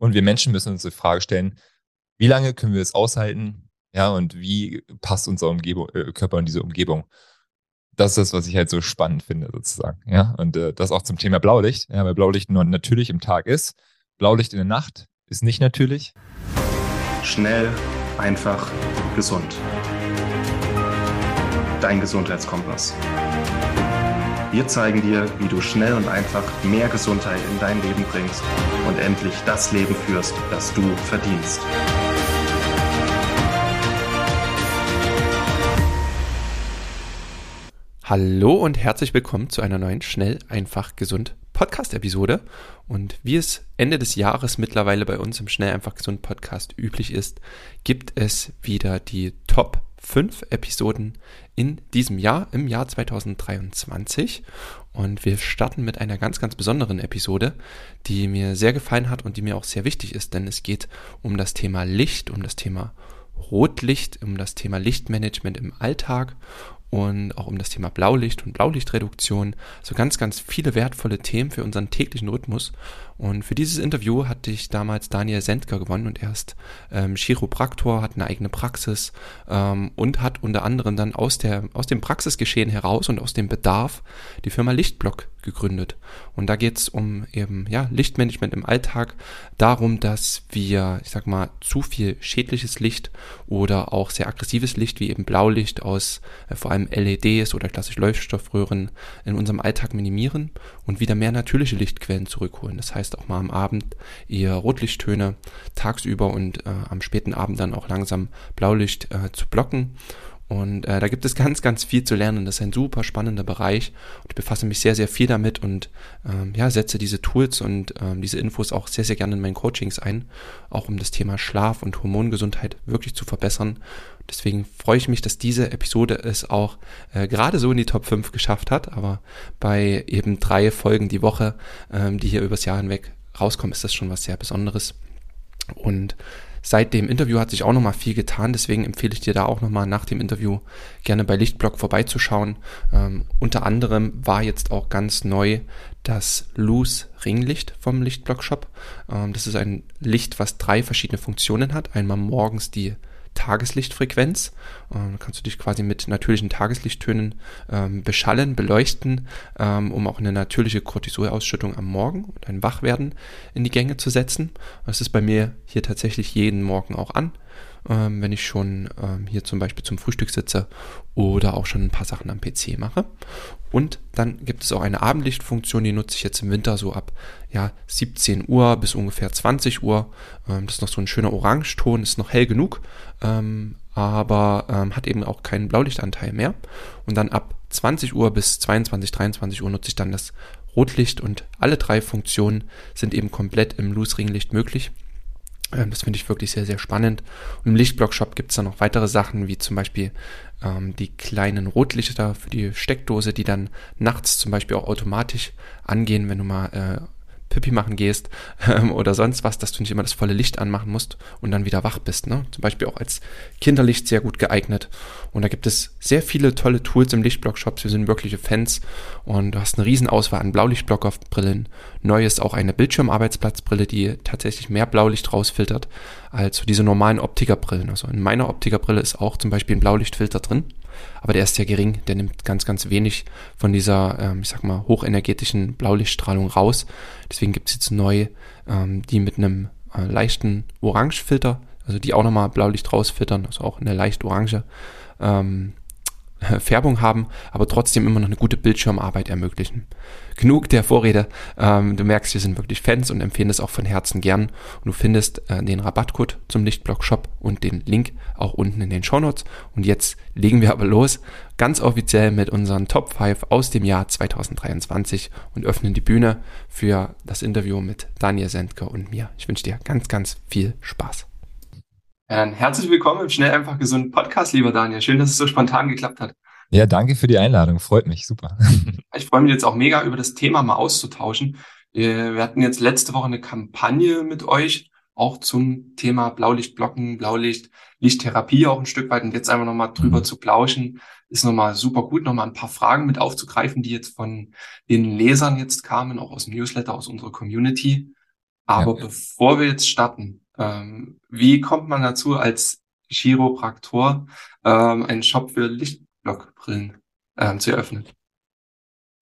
Und wir Menschen müssen uns die Frage stellen, wie lange können wir es aushalten? Ja, und wie passt unser Umgebung, äh, Körper in diese Umgebung? Das ist das, was ich halt so spannend finde, sozusagen. Ja, und äh, das auch zum Thema Blaulicht. Ja, weil Blaulicht nur natürlich im Tag ist. Blaulicht in der Nacht ist nicht natürlich. Schnell, einfach, gesund. Dein Gesundheitskompass. Wir zeigen dir, wie du schnell und einfach mehr Gesundheit in dein Leben bringst und endlich das Leben führst, das du verdienst. Hallo und herzlich willkommen zu einer neuen Schnell, einfach, gesund Podcast-Episode. Und wie es Ende des Jahres mittlerweile bei uns im Schnell, einfach, gesund Podcast üblich ist, gibt es wieder die Top 5 Episoden in diesem Jahr, im Jahr 2023. Und wir starten mit einer ganz, ganz besonderen Episode, die mir sehr gefallen hat und die mir auch sehr wichtig ist, denn es geht um das Thema Licht, um das Thema Rotlicht, um das Thema Lichtmanagement im Alltag und auch um das Thema Blaulicht und Blaulichtreduktion. So ganz, ganz viele wertvolle Themen für unseren täglichen Rhythmus. Und für dieses Interview hatte ich damals Daniel Sendker gewonnen und er ist ähm, Chiropraktor, hat eine eigene Praxis ähm, und hat unter anderem dann aus, der, aus dem Praxisgeschehen heraus und aus dem Bedarf die Firma Lichtblock gegründet. Und da geht es um eben ja, Lichtmanagement im Alltag, darum, dass wir, ich sag mal, zu viel schädliches Licht oder auch sehr aggressives Licht wie eben Blaulicht aus äh, vor allem LEDs oder klassisch Leuchtstoffröhren in unserem Alltag minimieren und wieder mehr natürliche Lichtquellen zurückholen. Das heißt auch mal am Abend eher Rotlichttöne, tagsüber und äh, am späten Abend dann auch langsam Blaulicht äh, zu blocken und äh, da gibt es ganz, ganz viel zu lernen. Das ist ein super spannender Bereich. Und ich befasse mich sehr, sehr viel damit und ähm, ja, setze diese Tools und ähm, diese Infos auch sehr, sehr gerne in meinen Coachings ein, auch um das Thema Schlaf und Hormongesundheit wirklich zu verbessern. Deswegen freue ich mich, dass diese Episode es auch äh, gerade so in die Top 5 geschafft hat. Aber bei eben drei Folgen die Woche, ähm, die hier übers Jahr hinweg rauskommen, ist das schon was sehr Besonderes. Und Seit dem Interview hat sich auch nochmal viel getan, deswegen empfehle ich dir da auch nochmal nach dem Interview gerne bei Lichtblock vorbeizuschauen. Ähm, unter anderem war jetzt auch ganz neu das Loose Ringlicht vom Lichtblock Shop. Ähm, das ist ein Licht, was drei verschiedene Funktionen hat. Einmal morgens die Tageslichtfrequenz. Ähm, kannst du dich quasi mit natürlichen Tageslichttönen ähm, beschallen, beleuchten, ähm, um auch eine natürliche Cortisolausschüttung am Morgen und ein Wachwerden in die Gänge zu setzen. Das ist bei mir hier tatsächlich jeden Morgen auch an ähm, wenn ich schon ähm, hier zum Beispiel zum Frühstück sitze oder auch schon ein paar Sachen am PC mache. Und dann gibt es auch eine Abendlichtfunktion, die nutze ich jetzt im Winter so ab ja, 17 Uhr bis ungefähr 20 Uhr. Ähm, das ist noch so ein schöner Orangeton, ist noch hell genug, ähm, aber ähm, hat eben auch keinen Blaulichtanteil mehr. Und dann ab 20 Uhr bis 22, 23 Uhr nutze ich dann das Rotlicht und alle drei Funktionen sind eben komplett im Loose Ringlicht möglich. Ähm, das finde ich wirklich sehr, sehr spannend. Und im Lichtblock-Shop gibt es dann noch weitere Sachen, wie zum Beispiel ähm, die kleinen Rotlichter für die Steckdose, die dann nachts zum Beispiel auch automatisch angehen, wenn du mal äh, Pipi machen gehst ähm, oder sonst was, dass du nicht immer das volle Licht anmachen musst und dann wieder wach bist. Ne? Zum Beispiel auch als Kinderlicht sehr gut geeignet. Und da gibt es sehr viele tolle Tools im Lichtblock-Shop. Wir sind wirkliche Fans und du hast eine riesen Auswahl an Blaulichtblock-Brillen. Neu ist auch eine Bildschirmarbeitsplatzbrille, die tatsächlich mehr Blaulicht rausfiltert als so diese normalen Optikerbrillen. Also in meiner Optikerbrille ist auch zum Beispiel ein Blaulichtfilter drin aber der ist sehr gering, der nimmt ganz, ganz wenig von dieser, ähm, ich sag mal, hochenergetischen Blaulichtstrahlung raus. Deswegen gibt es jetzt neu ähm, die mit einem äh, leichten Orangefilter, also die auch nochmal Blaulicht rausfiltern, also auch eine leicht orange ähm, Färbung haben, aber trotzdem immer noch eine gute Bildschirmarbeit ermöglichen. Genug der Vorrede. Ähm, du merkst, wir sind wirklich Fans und empfehlen es auch von Herzen gern. Und du findest äh, den Rabattcode zum Lichtblock Shop und den Link auch unten in den Show Notes. Und jetzt legen wir aber los, ganz offiziell mit unseren Top 5 aus dem Jahr 2023 und öffnen die Bühne für das Interview mit Daniel Sendke und mir. Ich wünsche dir ganz, ganz viel Spaß. Herzlich willkommen im Schnell einfach gesunden Podcast, lieber Daniel. Schön, dass es so spontan geklappt hat. Ja, danke für die Einladung. Freut mich. Super. Ich freue mich jetzt auch mega über das Thema mal auszutauschen. Wir hatten jetzt letzte Woche eine Kampagne mit euch, auch zum Thema Blaulichtblocken, Blaulicht, Lichttherapie auch ein Stück weit. Und jetzt einfach nochmal drüber mhm. zu plauschen, ist nochmal super gut, nochmal ein paar Fragen mit aufzugreifen, die jetzt von den Lesern jetzt kamen, auch aus dem Newsletter, aus unserer Community. Aber ja. bevor wir jetzt starten, ähm, wie kommt man dazu, als Chiropraktor ähm, einen Shop für Lichtblockbrillen ähm, zu eröffnen?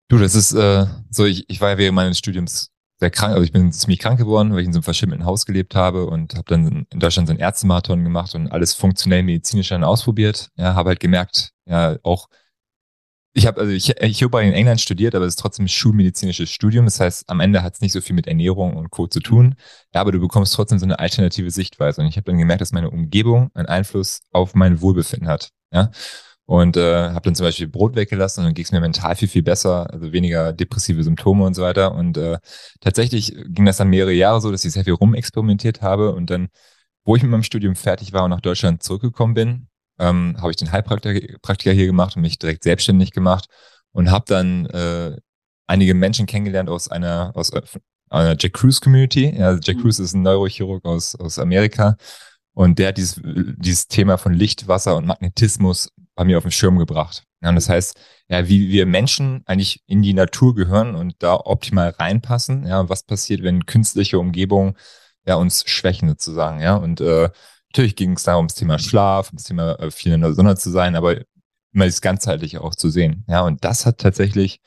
Du, das ist äh, so, ich, ich war ja während meines Studiums sehr krank, also ich bin ziemlich krank geworden, weil ich in so einem verschimmelten Haus gelebt habe und habe dann in Deutschland so einen Ärztemarathon gemacht und alles funktionell medizinisch dann ausprobiert. Ja, habe halt gemerkt, ja, auch ich habe also ich, ich habe in England studiert, aber es ist trotzdem ein schulmedizinisches Studium. Das heißt, am Ende hat es nicht so viel mit Ernährung und Co. zu tun. Ja, aber du bekommst trotzdem so eine alternative Sichtweise. Und ich habe dann gemerkt, dass meine Umgebung einen Einfluss auf mein Wohlbefinden hat. Ja. Und äh, habe dann zum Beispiel Brot weggelassen und dann ging es mir mental viel, viel besser, also weniger depressive Symptome und so weiter. Und äh, tatsächlich ging das dann mehrere Jahre so, dass ich sehr viel rumexperimentiert habe. Und dann, wo ich mit meinem Studium fertig war und nach Deutschland zurückgekommen bin, ähm, habe ich den Heilpraktiker hier gemacht und mich direkt selbstständig gemacht und habe dann äh, einige Menschen kennengelernt aus einer aus äh, einer Jack Cruz Community. Ja, Jack mhm. Cruz ist ein Neurochirurg aus aus Amerika und der hat dieses dieses Thema von Licht, Wasser und Magnetismus bei mir auf den Schirm gebracht. Ja, und das heißt, ja, wie wir Menschen eigentlich in die Natur gehören und da optimal reinpassen. Ja, was passiert, wenn künstliche Umgebungen ja uns schwächen sozusagen. Ja, und äh, Natürlich ging es da ums Thema Schlaf, ums Thema äh, viel in der Sonne zu sein, aber immer das Ganzheitliche auch zu sehen. Ja, und das hat tatsächlich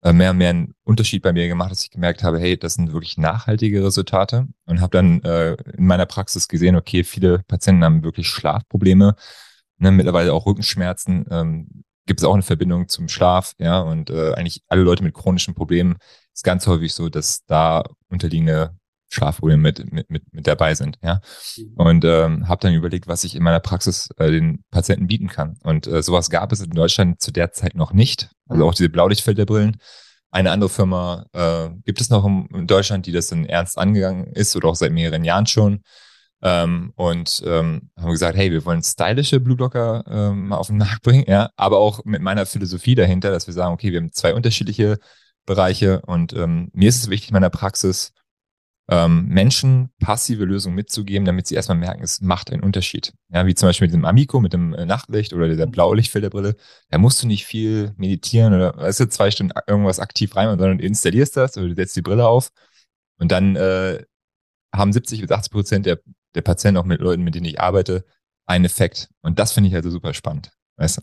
äh, mehr und mehr einen Unterschied bei mir gemacht, dass ich gemerkt habe, hey, das sind wirklich nachhaltige Resultate und habe dann äh, in meiner Praxis gesehen, okay, viele Patienten haben wirklich Schlafprobleme, ne, mittlerweile auch Rückenschmerzen. Ähm, gibt es auch eine Verbindung zum Schlaf, ja, und äh, eigentlich alle Leute mit chronischen Problemen ist ganz häufig so, dass da unterliegende Schlafprobleme mit, mit, mit, mit dabei sind. Ja? Mhm. Und ähm, habe dann überlegt, was ich in meiner Praxis äh, den Patienten bieten kann. Und äh, sowas gab es in Deutschland zu der Zeit noch nicht. Also mhm. auch diese Blaulichtfilterbrillen. Eine andere Firma äh, gibt es noch in Deutschland, die das dann ernst angegangen ist oder auch seit mehreren Jahren schon. Ähm, und ähm, haben gesagt, hey, wir wollen stylische Blueblocker ähm, auf den Markt bringen, ja, aber auch mit meiner Philosophie dahinter, dass wir sagen, okay, wir haben zwei unterschiedliche Bereiche und ähm, mir ist es wichtig in meiner Praxis, ähm, Menschen passive Lösungen mitzugeben, damit sie erstmal merken, es macht einen Unterschied. Ja, wie zum Beispiel mit dem Amico, mit dem äh, Nachtlicht oder der Blaulichtfilterbrille. Da musst du nicht viel meditieren oder weißt du, zwei Stunden irgendwas aktiv rein, sondern du installierst das oder du setzt die Brille auf und dann äh, haben 70 bis 80 Prozent der, der Patienten, auch mit Leuten, mit denen ich arbeite, einen Effekt. Und das finde ich also super spannend. Weißt du?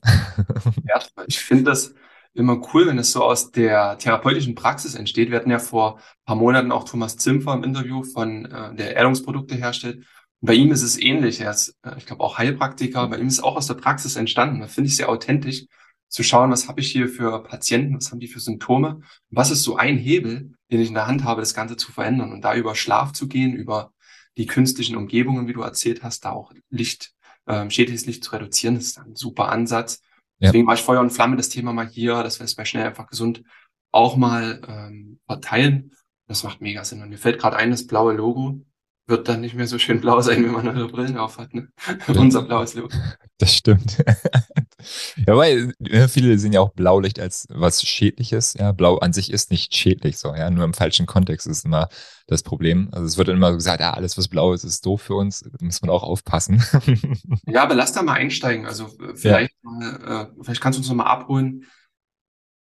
Ja, ich finde das, immer cool, wenn es so aus der therapeutischen Praxis entsteht. Wir hatten ja vor ein paar Monaten auch Thomas Zimpfer im Interview von äh, der Erdungsprodukte herstellt. Und bei ihm ist es ähnlich. Er ist, äh, ich glaube, auch Heilpraktiker. Bei ihm ist es auch aus der Praxis entstanden. Da finde ich sehr authentisch zu schauen, was habe ich hier für Patienten, was haben die für Symptome, was ist so ein Hebel, den ich in der Hand habe, das Ganze zu verändern und da über Schlaf zu gehen, über die künstlichen Umgebungen, wie du erzählt hast, da auch Licht, ähm, schädliches Licht zu reduzieren, ist ein super Ansatz. Deswegen war ich Feuer und Flamme das Thema mal hier, dass wir es bei Schnell einfach gesund auch mal ähm, verteilen. Das macht mega Sinn. Und mir fällt gerade ein, das blaue Logo wird dann nicht mehr so schön blau sein, wenn man eure Brillen auf hat. Ne? Unser blaues Logo. Das stimmt. ja, weil ne, viele sehen ja auch Blaulicht als was Schädliches. Ja, Blau an sich ist nicht schädlich so. Ja, nur im falschen Kontext ist immer das Problem. Also es wird dann immer gesagt, ja, alles was blau ist, ist doof für uns. Da muss man auch aufpassen. ja, aber lass da mal einsteigen. Also äh, vielleicht, ja. mal, äh, vielleicht kannst du uns noch mal abholen,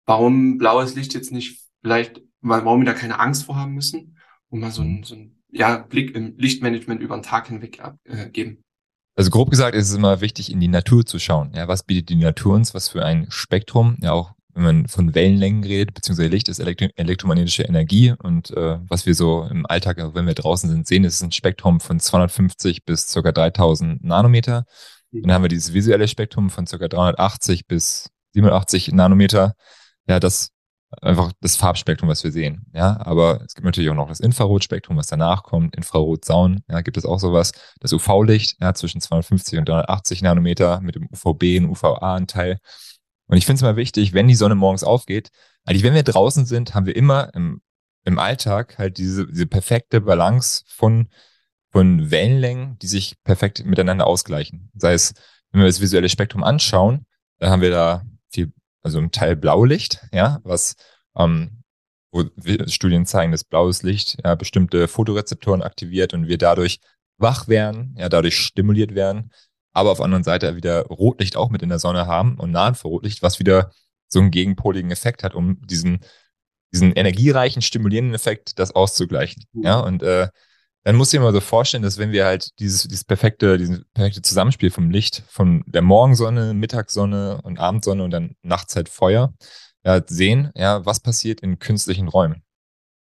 warum blaues Licht jetzt nicht vielleicht, warum wir da keine Angst vor haben müssen, um mal so ein, so ein ja, Blick im Lichtmanagement über den Tag hinweg abgeben. Äh, also grob gesagt ist es immer wichtig, in die Natur zu schauen. Ja, was bietet die Natur uns? Was für ein Spektrum? Ja, auch wenn man von Wellenlängen redet, beziehungsweise Licht ist elektro elektromagnetische Energie und äh, was wir so im Alltag, wenn wir draußen sind, sehen, ist ein Spektrum von 250 bis ca. 3000 Nanometer. Mhm. Dann haben wir dieses visuelle Spektrum von ca. 380 bis 87 Nanometer. Ja, das einfach das Farbspektrum, was wir sehen. Ja, aber es gibt natürlich auch noch das Infrarotspektrum, was danach kommt. Infrarotsaun, ja, gibt es auch sowas. Das UV-Licht, ja, zwischen 250 und 380 Nanometer mit dem UVB und UVA-Anteil. Und ich finde es mal wichtig, wenn die Sonne morgens aufgeht, eigentlich wenn wir draußen sind, haben wir immer im, im Alltag halt diese, diese perfekte Balance von, von Wellenlängen, die sich perfekt miteinander ausgleichen. Sei es, wenn wir das visuelle Spektrum anschauen, dann haben wir da also im Teil Blaulicht, ja, was ähm, wo Studien zeigen, dass blaues Licht ja, bestimmte Fotorezeptoren aktiviert und wir dadurch wach werden, ja, dadurch stimuliert werden, aber auf der anderen Seite wieder Rotlicht auch mit in der Sonne haben und Nahenfrarotlicht, was wieder so einen gegenpoligen Effekt hat, um diesen diesen energiereichen, stimulierenden Effekt, das auszugleichen. Ja, und äh, dann muss ich mir mal so vorstellen, dass wenn wir halt dieses, dieses perfekte, dieses perfekte Zusammenspiel vom Licht, von der Morgensonne, Mittagssonne und Abendsonne und dann nachts halt Feuer, ja, sehen, ja, was passiert in künstlichen Räumen.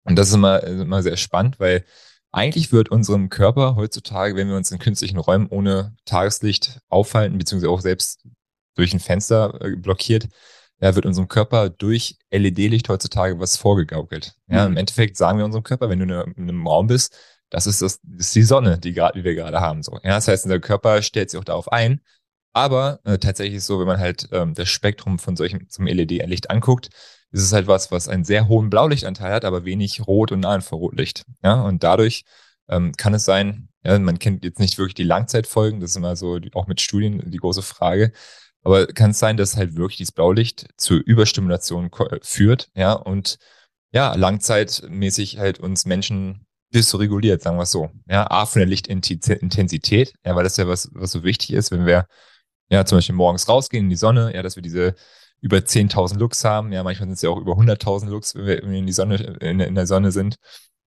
Und das ist immer, immer sehr spannend, weil eigentlich wird unserem Körper heutzutage, wenn wir uns in künstlichen Räumen ohne Tageslicht aufhalten, beziehungsweise auch selbst durch ein Fenster äh, blockiert, ja, wird unserem Körper durch LED-Licht heutzutage was vorgegaukelt. Ja, mhm. im Endeffekt sagen wir unserem Körper, wenn du in einem Raum bist, das ist, das, das ist die Sonne, die, grad, die wir gerade haben. So. Ja, das heißt, unser Körper stellt sich auch darauf ein. Aber äh, tatsächlich ist so, wenn man halt ähm, das Spektrum von solchem zum LED-Licht anguckt, ist es halt was, was einen sehr hohen Blaulichtanteil hat, aber wenig Rot- und Nahinfrarotlicht. Ja, und dadurch ähm, kann es sein, ja, man kennt jetzt nicht wirklich die Langzeitfolgen, das ist immer so die, auch mit Studien die große Frage. Aber kann es sein, dass halt wirklich dieses Blaulicht zur Überstimulation führt, ja, und ja, langzeitmäßig halt uns Menschen dysreguliert, sagen wir es so. Ja, A von der Lichtintensität, ja, weil das ja was, was so wichtig ist, wenn wir ja zum Beispiel morgens rausgehen in die Sonne, ja, dass wir diese über 10.000 Lux haben, ja, manchmal sind es ja auch über 100.000 Lux, wenn wir in die Sonne, in, in der Sonne sind.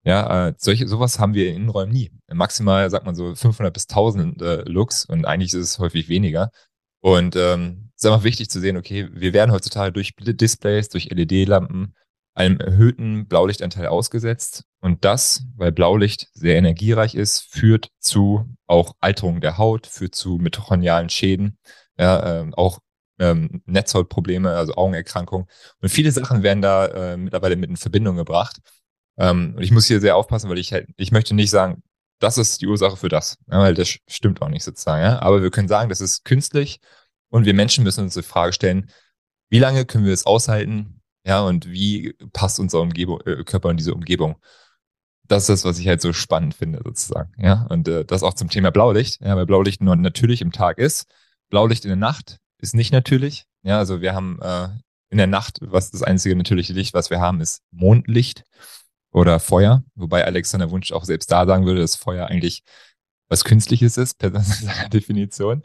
Ja, äh, solche, sowas haben wir in Innenräumen nie. Maximal sagt man so 500 bis 1000 äh, Lux und eigentlich ist es häufig weniger. Und ähm, es ist einfach wichtig zu sehen, okay, wir werden heutzutage durch Displays, durch LED-Lampen einem erhöhten Blaulichtanteil ausgesetzt. Und das, weil Blaulicht sehr energiereich ist, führt zu auch Alterung der Haut, führt zu mitochondrialen Schäden, ja, äh, auch ähm, Netzhautprobleme, also Augenerkrankungen. Und viele Sachen werden da äh, mittlerweile mit in Verbindung gebracht. Ähm, und ich muss hier sehr aufpassen, weil ich halt, ich möchte nicht sagen, das ist die Ursache für das, ja, weil das stimmt auch nicht sozusagen. Ja? Aber wir können sagen, das ist künstlich und wir Menschen müssen uns die Frage stellen, wie lange können wir es aushalten, ja, und wie passt unser Umgebung, äh, Körper in diese Umgebung? Das ist das, was ich halt so spannend finde, sozusagen. Ja, und äh, das auch zum Thema Blaulicht, ja, weil Blaulicht nur natürlich im Tag ist. Blaulicht in der Nacht ist nicht natürlich. Ja, also wir haben äh, in der Nacht, was das einzige natürliche Licht, was wir haben, ist Mondlicht oder Feuer. Wobei Alexander Wunsch auch selbst da sagen würde, dass Feuer eigentlich was Künstliches ist, per seiner Definition.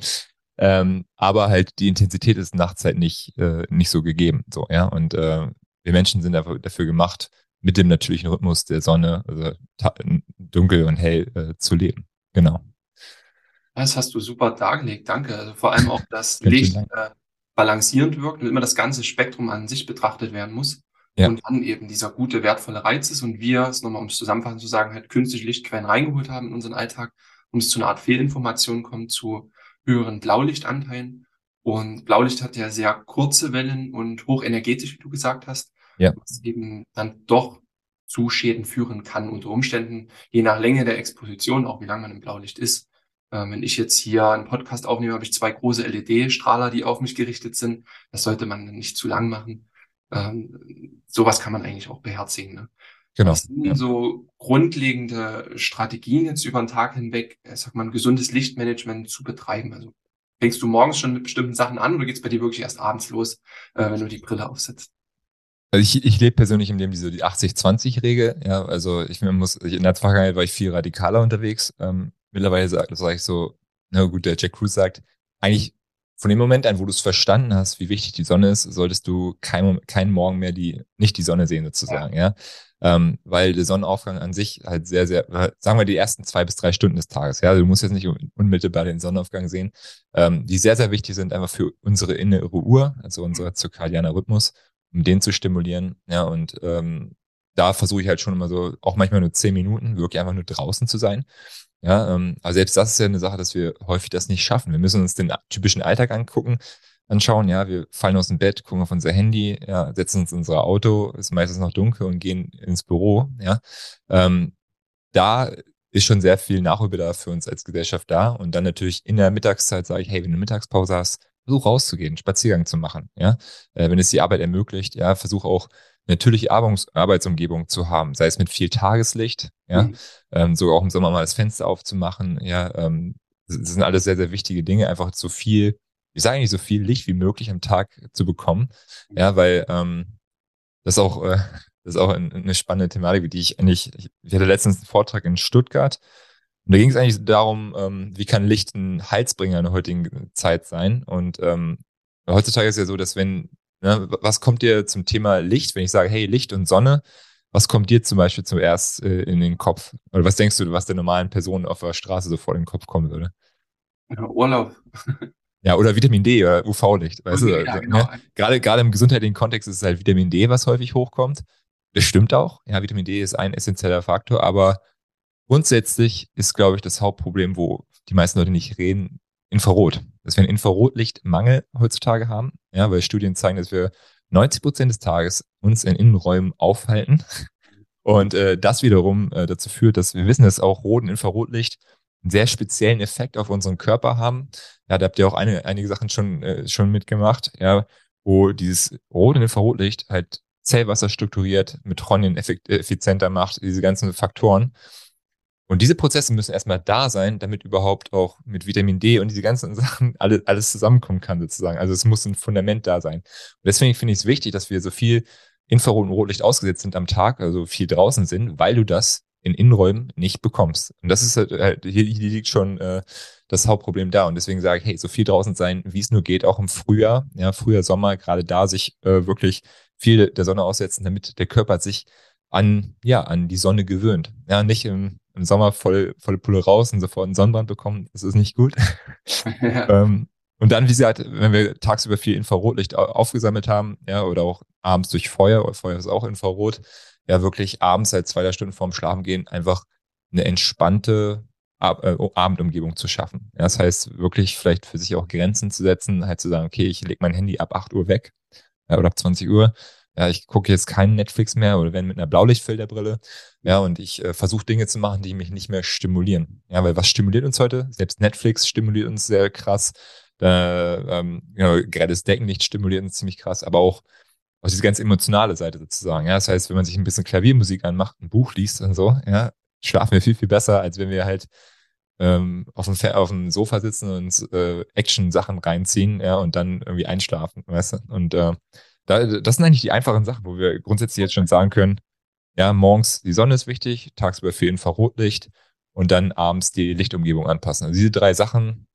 Ähm, aber halt die Intensität ist nachts halt nicht, äh, nicht so gegeben. So, ja. Und äh, wir Menschen sind dafür, dafür gemacht, mit dem natürlichen Rhythmus der Sonne, also dunkel und hell äh, zu leben. Genau. Das hast du super dargelegt, danke. Also vor allem auch, dass Licht äh, balancierend wirkt und immer das ganze Spektrum an sich betrachtet werden muss. Ja. Und dann eben dieser gute, wertvolle Reiz ist und wir, es nochmal um es zusammenfassend zu sagen, halt künstliche Lichtquellen reingeholt haben in unseren Alltag und es zu einer Art Fehlinformation kommt, zu höheren Blaulichtanteilen. Und Blaulicht hat ja sehr kurze Wellen und hochenergetisch, wie du gesagt hast, ja. was eben dann doch zu Schäden führen kann unter Umständen, je nach Länge der Exposition, auch wie lange man im Blaulicht ist. Ähm, wenn ich jetzt hier einen Podcast aufnehme, habe ich zwei große LED-Strahler, die auf mich gerichtet sind. Das sollte man nicht zu lang machen. Ähm, sowas kann man eigentlich auch beherzigen. Ne? Genau. Was sind ja. so grundlegende Strategien jetzt über den Tag hinweg, ich sag mal, ein gesundes Lichtmanagement zu betreiben? Also fängst du morgens schon mit bestimmten Sachen an oder geht's bei dir wirklich erst abends los, äh, wenn du die Brille aufsetzt? Also ich, ich lebe persönlich in dem diese die 80-20-Regel. Ja, also ich muss, in der Vergangenheit war ich viel radikaler unterwegs. Ähm, mittlerweile sage sag ich so, na gut, der Jack Cruz sagt, eigentlich von dem Moment an, wo du es verstanden hast, wie wichtig die Sonne ist, solltest du kein, keinen Morgen mehr die, nicht die Sonne sehen sozusagen, ja. ja? Ähm, weil der Sonnenaufgang an sich halt sehr, sehr, sagen wir die ersten zwei bis drei Stunden des Tages, ja. Du musst jetzt nicht unmittelbar den Sonnenaufgang sehen, ähm, die sehr, sehr wichtig sind einfach für unsere innere Uhr, also unser zirkadianer Rhythmus, um den zu stimulieren, ja. Und ähm, da versuche ich halt schon immer so, auch manchmal nur zehn Minuten, wirklich einfach nur draußen zu sein. Ja, ähm, aber selbst das ist ja eine Sache, dass wir häufig das nicht schaffen. Wir müssen uns den typischen Alltag angucken, anschauen. Ja, wir fallen aus dem Bett, gucken auf unser Handy, ja, setzen uns in unser Auto, ist meistens noch dunkel und gehen ins Büro. Ja, ähm, da ist schon sehr viel Nachholbedarf für uns als Gesellschaft da. Und dann natürlich in der Mittagszeit sage ich, hey, wenn du Mittagspause hast, versuch rauszugehen, Spaziergang zu machen. Ja, äh, wenn es die Arbeit ermöglicht, ja, versuch auch natürliche Arbeitsumgebung zu haben, sei es mit viel Tageslicht, ja, mhm. ähm, sogar auch im Sommer mal das Fenster aufzumachen, ja, ähm, das sind alles sehr, sehr wichtige Dinge, einfach so viel, ich sage nicht so viel Licht wie möglich am Tag zu bekommen, ja, weil ähm, das auch, äh, das ist auch eine spannende Thematik, die ich eigentlich, ich hatte letztens einen Vortrag in Stuttgart und da ging es eigentlich darum, ähm, wie kann Licht ein Heilsbringer in der heutigen Zeit sein und ähm, heutzutage ist ja so, dass wenn Ne? Was kommt dir zum Thema Licht, wenn ich sage, hey, Licht und Sonne, was kommt dir zum Beispiel zuerst äh, in den Kopf? Oder was denkst du, was der normalen Person auf der Straße so vor den Kopf kommen würde? Ja, Urlaub. Ja, oder Vitamin D oder UV-Licht. Weißt okay, du? Ja, genau. ne? gerade, gerade im gesundheitlichen Kontext ist es halt Vitamin D, was häufig hochkommt. Das stimmt auch. Ja, Vitamin D ist ein essentieller Faktor, aber grundsätzlich ist, glaube ich, das Hauptproblem, wo die meisten Leute nicht reden, Infrarot. Dass wir einen Infrarotlichtmangel heutzutage haben, ja, weil Studien zeigen, dass wir 90 Prozent des Tages uns in Innenräumen aufhalten. Und äh, das wiederum äh, dazu führt, dass wir wissen, dass auch Rot- und Infrarotlicht einen sehr speziellen Effekt auf unseren Körper haben. Ja, da habt ihr auch eine, einige Sachen schon, äh, schon mitgemacht, ja, wo dieses Rot- und Infrarotlicht halt Zellwasser strukturiert, Mitochondrien effizienter macht, diese ganzen Faktoren. Und diese Prozesse müssen erstmal da sein, damit überhaupt auch mit Vitamin D und diese ganzen Sachen alles, alles zusammenkommen kann, sozusagen. Also es muss ein Fundament da sein. Und deswegen finde ich es wichtig, dass wir so viel Infrarot- und Rotlicht ausgesetzt sind am Tag, also viel draußen sind, weil du das in Innenräumen nicht bekommst. Und das ist halt, halt hier, hier liegt schon äh, das Hauptproblem da. Und deswegen sage ich, hey, so viel draußen sein, wie es nur geht, auch im Frühjahr, ja, Frühjahr, Sommer, gerade da sich äh, wirklich viel der Sonne aussetzen, damit der Körper sich an, ja, an die Sonne gewöhnt. Ja, nicht im, im Sommer voll, volle Pulle raus und sofort einen Sonnenbrand bekommen. Das ist nicht gut. ähm, und dann, wie gesagt, wenn wir tagsüber viel Infrarotlicht aufgesammelt haben, ja, oder auch abends durch Feuer, Feuer ist auch Infrarot, ja, wirklich abends seit zwei, drei Stunden vorm Schlafen gehen, einfach eine entspannte Ab äh, Abendumgebung zu schaffen. Ja, das heißt, wirklich vielleicht für sich auch Grenzen zu setzen, halt zu sagen, okay, ich lege mein Handy ab 8 Uhr weg ja, oder ab 20 Uhr ja, ich gucke jetzt keinen Netflix mehr oder wenn mit einer Blaulichtfilterbrille. Ja, und ich äh, versuche Dinge zu machen, die mich nicht mehr stimulieren. Ja, weil was stimuliert uns heute? Selbst Netflix stimuliert uns sehr krass. Äh, ähm, genau, gerade das Deckenlicht stimuliert uns ziemlich krass, aber auch aus diese ganz emotionale Seite sozusagen. Ja, das heißt, wenn man sich ein bisschen Klaviermusik anmacht, ein Buch liest und so, ja, schlafen wir viel, viel besser, als wenn wir halt ähm, auf, dem, auf dem Sofa sitzen und äh, Action-Sachen reinziehen, ja, und dann irgendwie einschlafen, weißt du? Und äh, da, das sind eigentlich die einfachen Sachen, wo wir grundsätzlich jetzt schon sagen können, ja, morgens die Sonne ist wichtig, tagsüber viel Infrarotlicht und dann abends die Lichtumgebung anpassen. Also diese drei Sachen,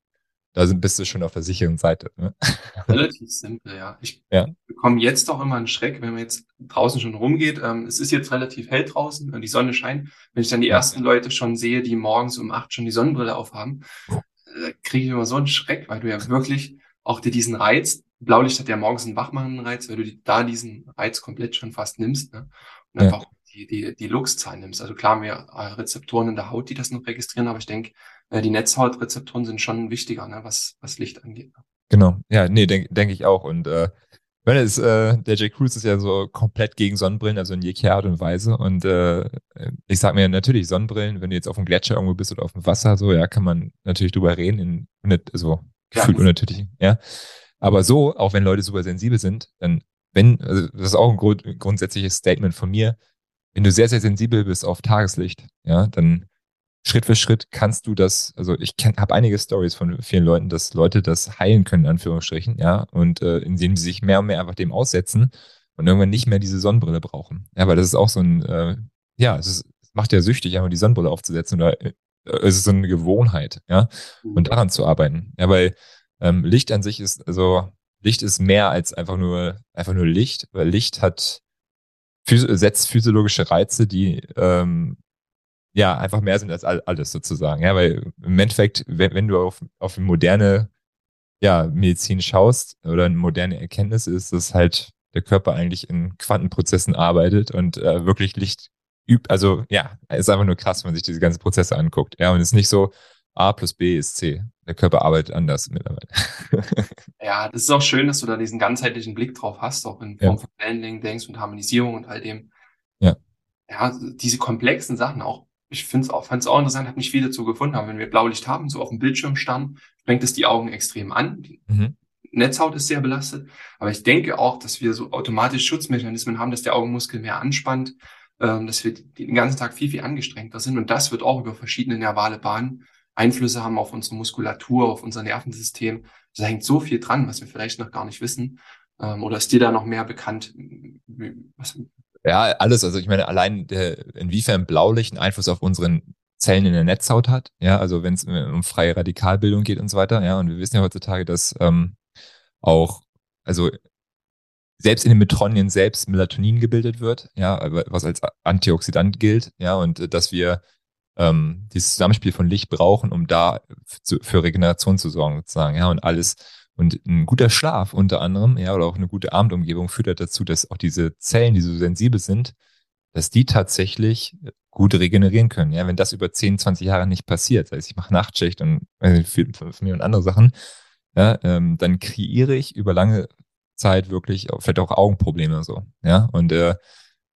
da sind, bist du schon auf der sicheren Seite. Ne? Relativ simpel, ja. Ich ja. bekomme jetzt auch immer einen Schreck, wenn man jetzt draußen schon rumgeht. Ähm, es ist jetzt relativ hell draußen und die Sonne scheint. Wenn ich dann die ersten Leute schon sehe, die morgens um acht schon die Sonnenbrille aufhaben, äh, kriege ich immer so einen Schreck, weil du ja wirklich auch dir diesen Reiz Blaulicht hat ja morgens einen wachmachenden Reiz, weil du die, da diesen Reiz komplett schon fast nimmst ne? und ja. einfach die, die, die Lux-Zahl nimmst. Also klar haben wir äh, Rezeptoren in der Haut, die das noch registrieren, aber ich denke, äh, die Netzhautrezeptoren sind schon wichtiger, ne? was, was Licht angeht. Ne? Genau, ja, nee, denke denk ich auch. Und äh, wenn es, äh, der J. Cruz ist ja so komplett gegen Sonnenbrillen, also in jeglicher Art und Weise. Und äh, ich sag mir natürlich, Sonnenbrillen, wenn du jetzt auf dem Gletscher irgendwo bist oder auf dem Wasser, so, ja, kann man natürlich drüber reden, in, in so gefühlt ja, unnatürlich, ja. Aber so, auch wenn Leute super sensibel sind, dann, wenn, also das ist auch ein grund, grundsätzliches Statement von mir, wenn du sehr, sehr sensibel bist auf Tageslicht, ja, dann Schritt für Schritt kannst du das, also ich habe einige Stories von vielen Leuten, dass Leute das heilen können, in Anführungsstrichen, ja, und äh, indem sie sich mehr und mehr einfach dem aussetzen und irgendwann nicht mehr diese Sonnenbrille brauchen. Ja, weil das ist auch so ein, äh, ja, es, ist, macht ja süchtig, einfach die Sonnenbrille aufzusetzen oder äh, es ist so eine Gewohnheit, ja, und mhm. daran zu arbeiten. Ja, weil ähm, Licht an sich ist, also Licht ist mehr als einfach nur, einfach nur Licht, weil Licht hat, setzt physiologische Reize, die ähm, ja einfach mehr sind als alles sozusagen. Ja, weil im Endeffekt, wenn, wenn du auf, auf moderne ja, Medizin schaust oder eine moderne Erkenntnis ist, dass halt der Körper eigentlich in Quantenprozessen arbeitet und äh, wirklich Licht übt. Also ja, ist einfach nur krass, wenn man sich diese ganzen Prozesse anguckt. Ja, und es ist nicht so, A plus B ist C. Der Körper arbeitet anders mittlerweile. ja, das ist auch schön, dass du da diesen ganzheitlichen Blick drauf hast, auch in Form ja. von Handling, Denkst und Harmonisierung und all dem. Ja. Ja, diese komplexen Sachen auch. Ich finde es auch, fand es auch interessant, habe nicht viel dazu gefunden, aber wenn wir Blaulicht haben, so auf dem Bildschirm standen, sprengt es die Augen extrem an. Die mhm. Netzhaut ist sehr belastet. Aber ich denke auch, dass wir so automatisch Schutzmechanismen haben, dass der Augenmuskel mehr anspannt, ähm, dass wir den ganzen Tag viel, viel angestrengter sind. Und das wird auch über verschiedene nervale Bahnen Einflüsse haben auf unsere Muskulatur, auf unser Nervensystem. Da hängt so viel dran, was wir vielleicht noch gar nicht wissen. Ähm, oder ist dir da noch mehr bekannt? Was? Ja, alles. Also ich meine, allein der, inwiefern Blaulicht einen Einfluss auf unseren Zellen in der Netzhaut hat. Ja, also wenn es um freie Radikalbildung geht und so weiter. Ja, und wir wissen ja heutzutage, dass ähm, auch, also selbst in den Mitochondrien selbst Melatonin gebildet wird, ja, was als Antioxidant gilt, ja, und äh, dass wir ähm, dieses Zusammenspiel von Licht brauchen, um da für Regeneration zu sorgen, sozusagen, ja, und alles. Und ein guter Schlaf unter anderem, ja, oder auch eine gute Abendumgebung führt halt dazu, dass auch diese Zellen, die so sensibel sind, dass die tatsächlich gut regenerieren können. Ja, wenn das über 10, 20 Jahre nicht passiert, das heißt, ich mache Nachtschicht und äh, für, für mich und andere Sachen, ja, ähm, dann kreiere ich über lange Zeit wirklich vielleicht auch Augenprobleme so. Ja, und äh,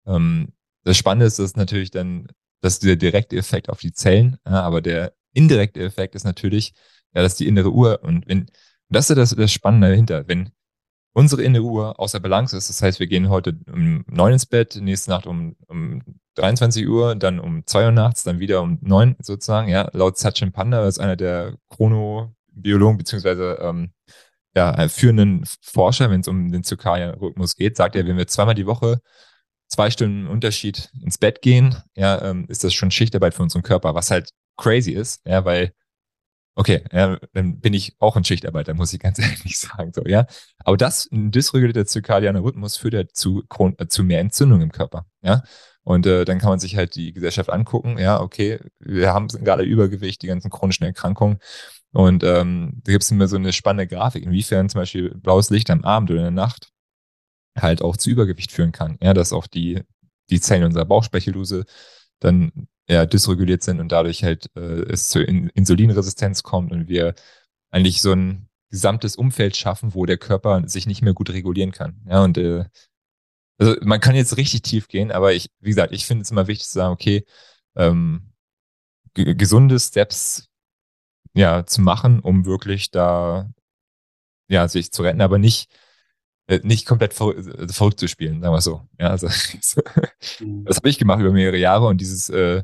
ähm, das Spannende ist, dass natürlich dann das ist der direkte Effekt auf die Zellen, ja, aber der indirekte Effekt ist natürlich, ja, dass die innere Uhr und wenn, das ist das, das Spannende dahinter, wenn unsere innere Uhr außer Balance ist, das heißt, wir gehen heute um neun ins Bett, nächste Nacht um, um 23 Uhr, dann um zwei Uhr nachts, dann wieder um neun sozusagen, ja, laut Sachin Panda, das ist einer der Chronobiologen, beziehungsweise ähm, ja, führenden Forscher, wenn es um den Zirkadian-Rhythmus geht, sagt er, wenn wir zweimal die Woche zwei Stunden Unterschied ins Bett gehen, ja, ähm, ist das schon Schichtarbeit für unseren Körper, was halt crazy ist, ja, weil, okay, ja, dann bin ich auch ein Schichtarbeiter, muss ich ganz ehrlich sagen, so, ja. Aber das, ein dysregulierter zirkadianer Rhythmus führt ja zu, äh, zu mehr Entzündung im Körper, ja. Und äh, dann kann man sich halt die Gesellschaft angucken, ja, okay, wir haben gerade Übergewicht, die ganzen chronischen Erkrankungen. Und ähm, da gibt es immer so eine spannende Grafik, inwiefern zum Beispiel blaues Licht am Abend oder in der Nacht halt auch zu Übergewicht führen kann. Ja, dass auch die, die Zellen unserer Bauchspeicheldrüse dann ja, dysreguliert sind und dadurch halt äh, es zur In Insulinresistenz kommt und wir eigentlich so ein gesamtes Umfeld schaffen, wo der Körper sich nicht mehr gut regulieren kann. Ja, und äh, also man kann jetzt richtig tief gehen, aber ich, wie gesagt, ich finde es immer wichtig zu sagen, okay, ähm, gesunde Steps ja zu machen, um wirklich da ja sich zu retten, aber nicht nicht komplett ver äh, verrückt zu spielen, sagen wir so. Ja, also mhm. das habe ich gemacht über mehrere Jahre und dieses äh,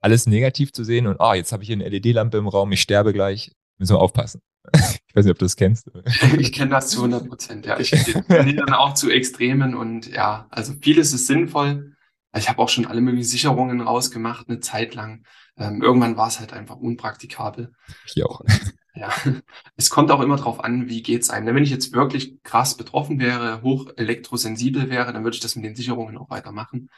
alles negativ zu sehen und ah, oh, jetzt habe ich hier eine LED-Lampe im Raum, ich sterbe gleich, müssen wir aufpassen. ich weiß nicht, ob du das kennst. Ich kenne das zu 100 Prozent, ja. Ich kenne dann auch zu Extremen und ja, also vieles ist sinnvoll. Ich habe auch schon alle möglichen Sicherungen rausgemacht, eine Zeit lang. Ähm, irgendwann war es halt einfach unpraktikabel. Ich auch. Ja, es kommt auch immer drauf an, wie geht's einem. Wenn ich jetzt wirklich krass betroffen wäre, hoch elektrosensibel wäre, dann würde ich das mit den Sicherungen auch weitermachen.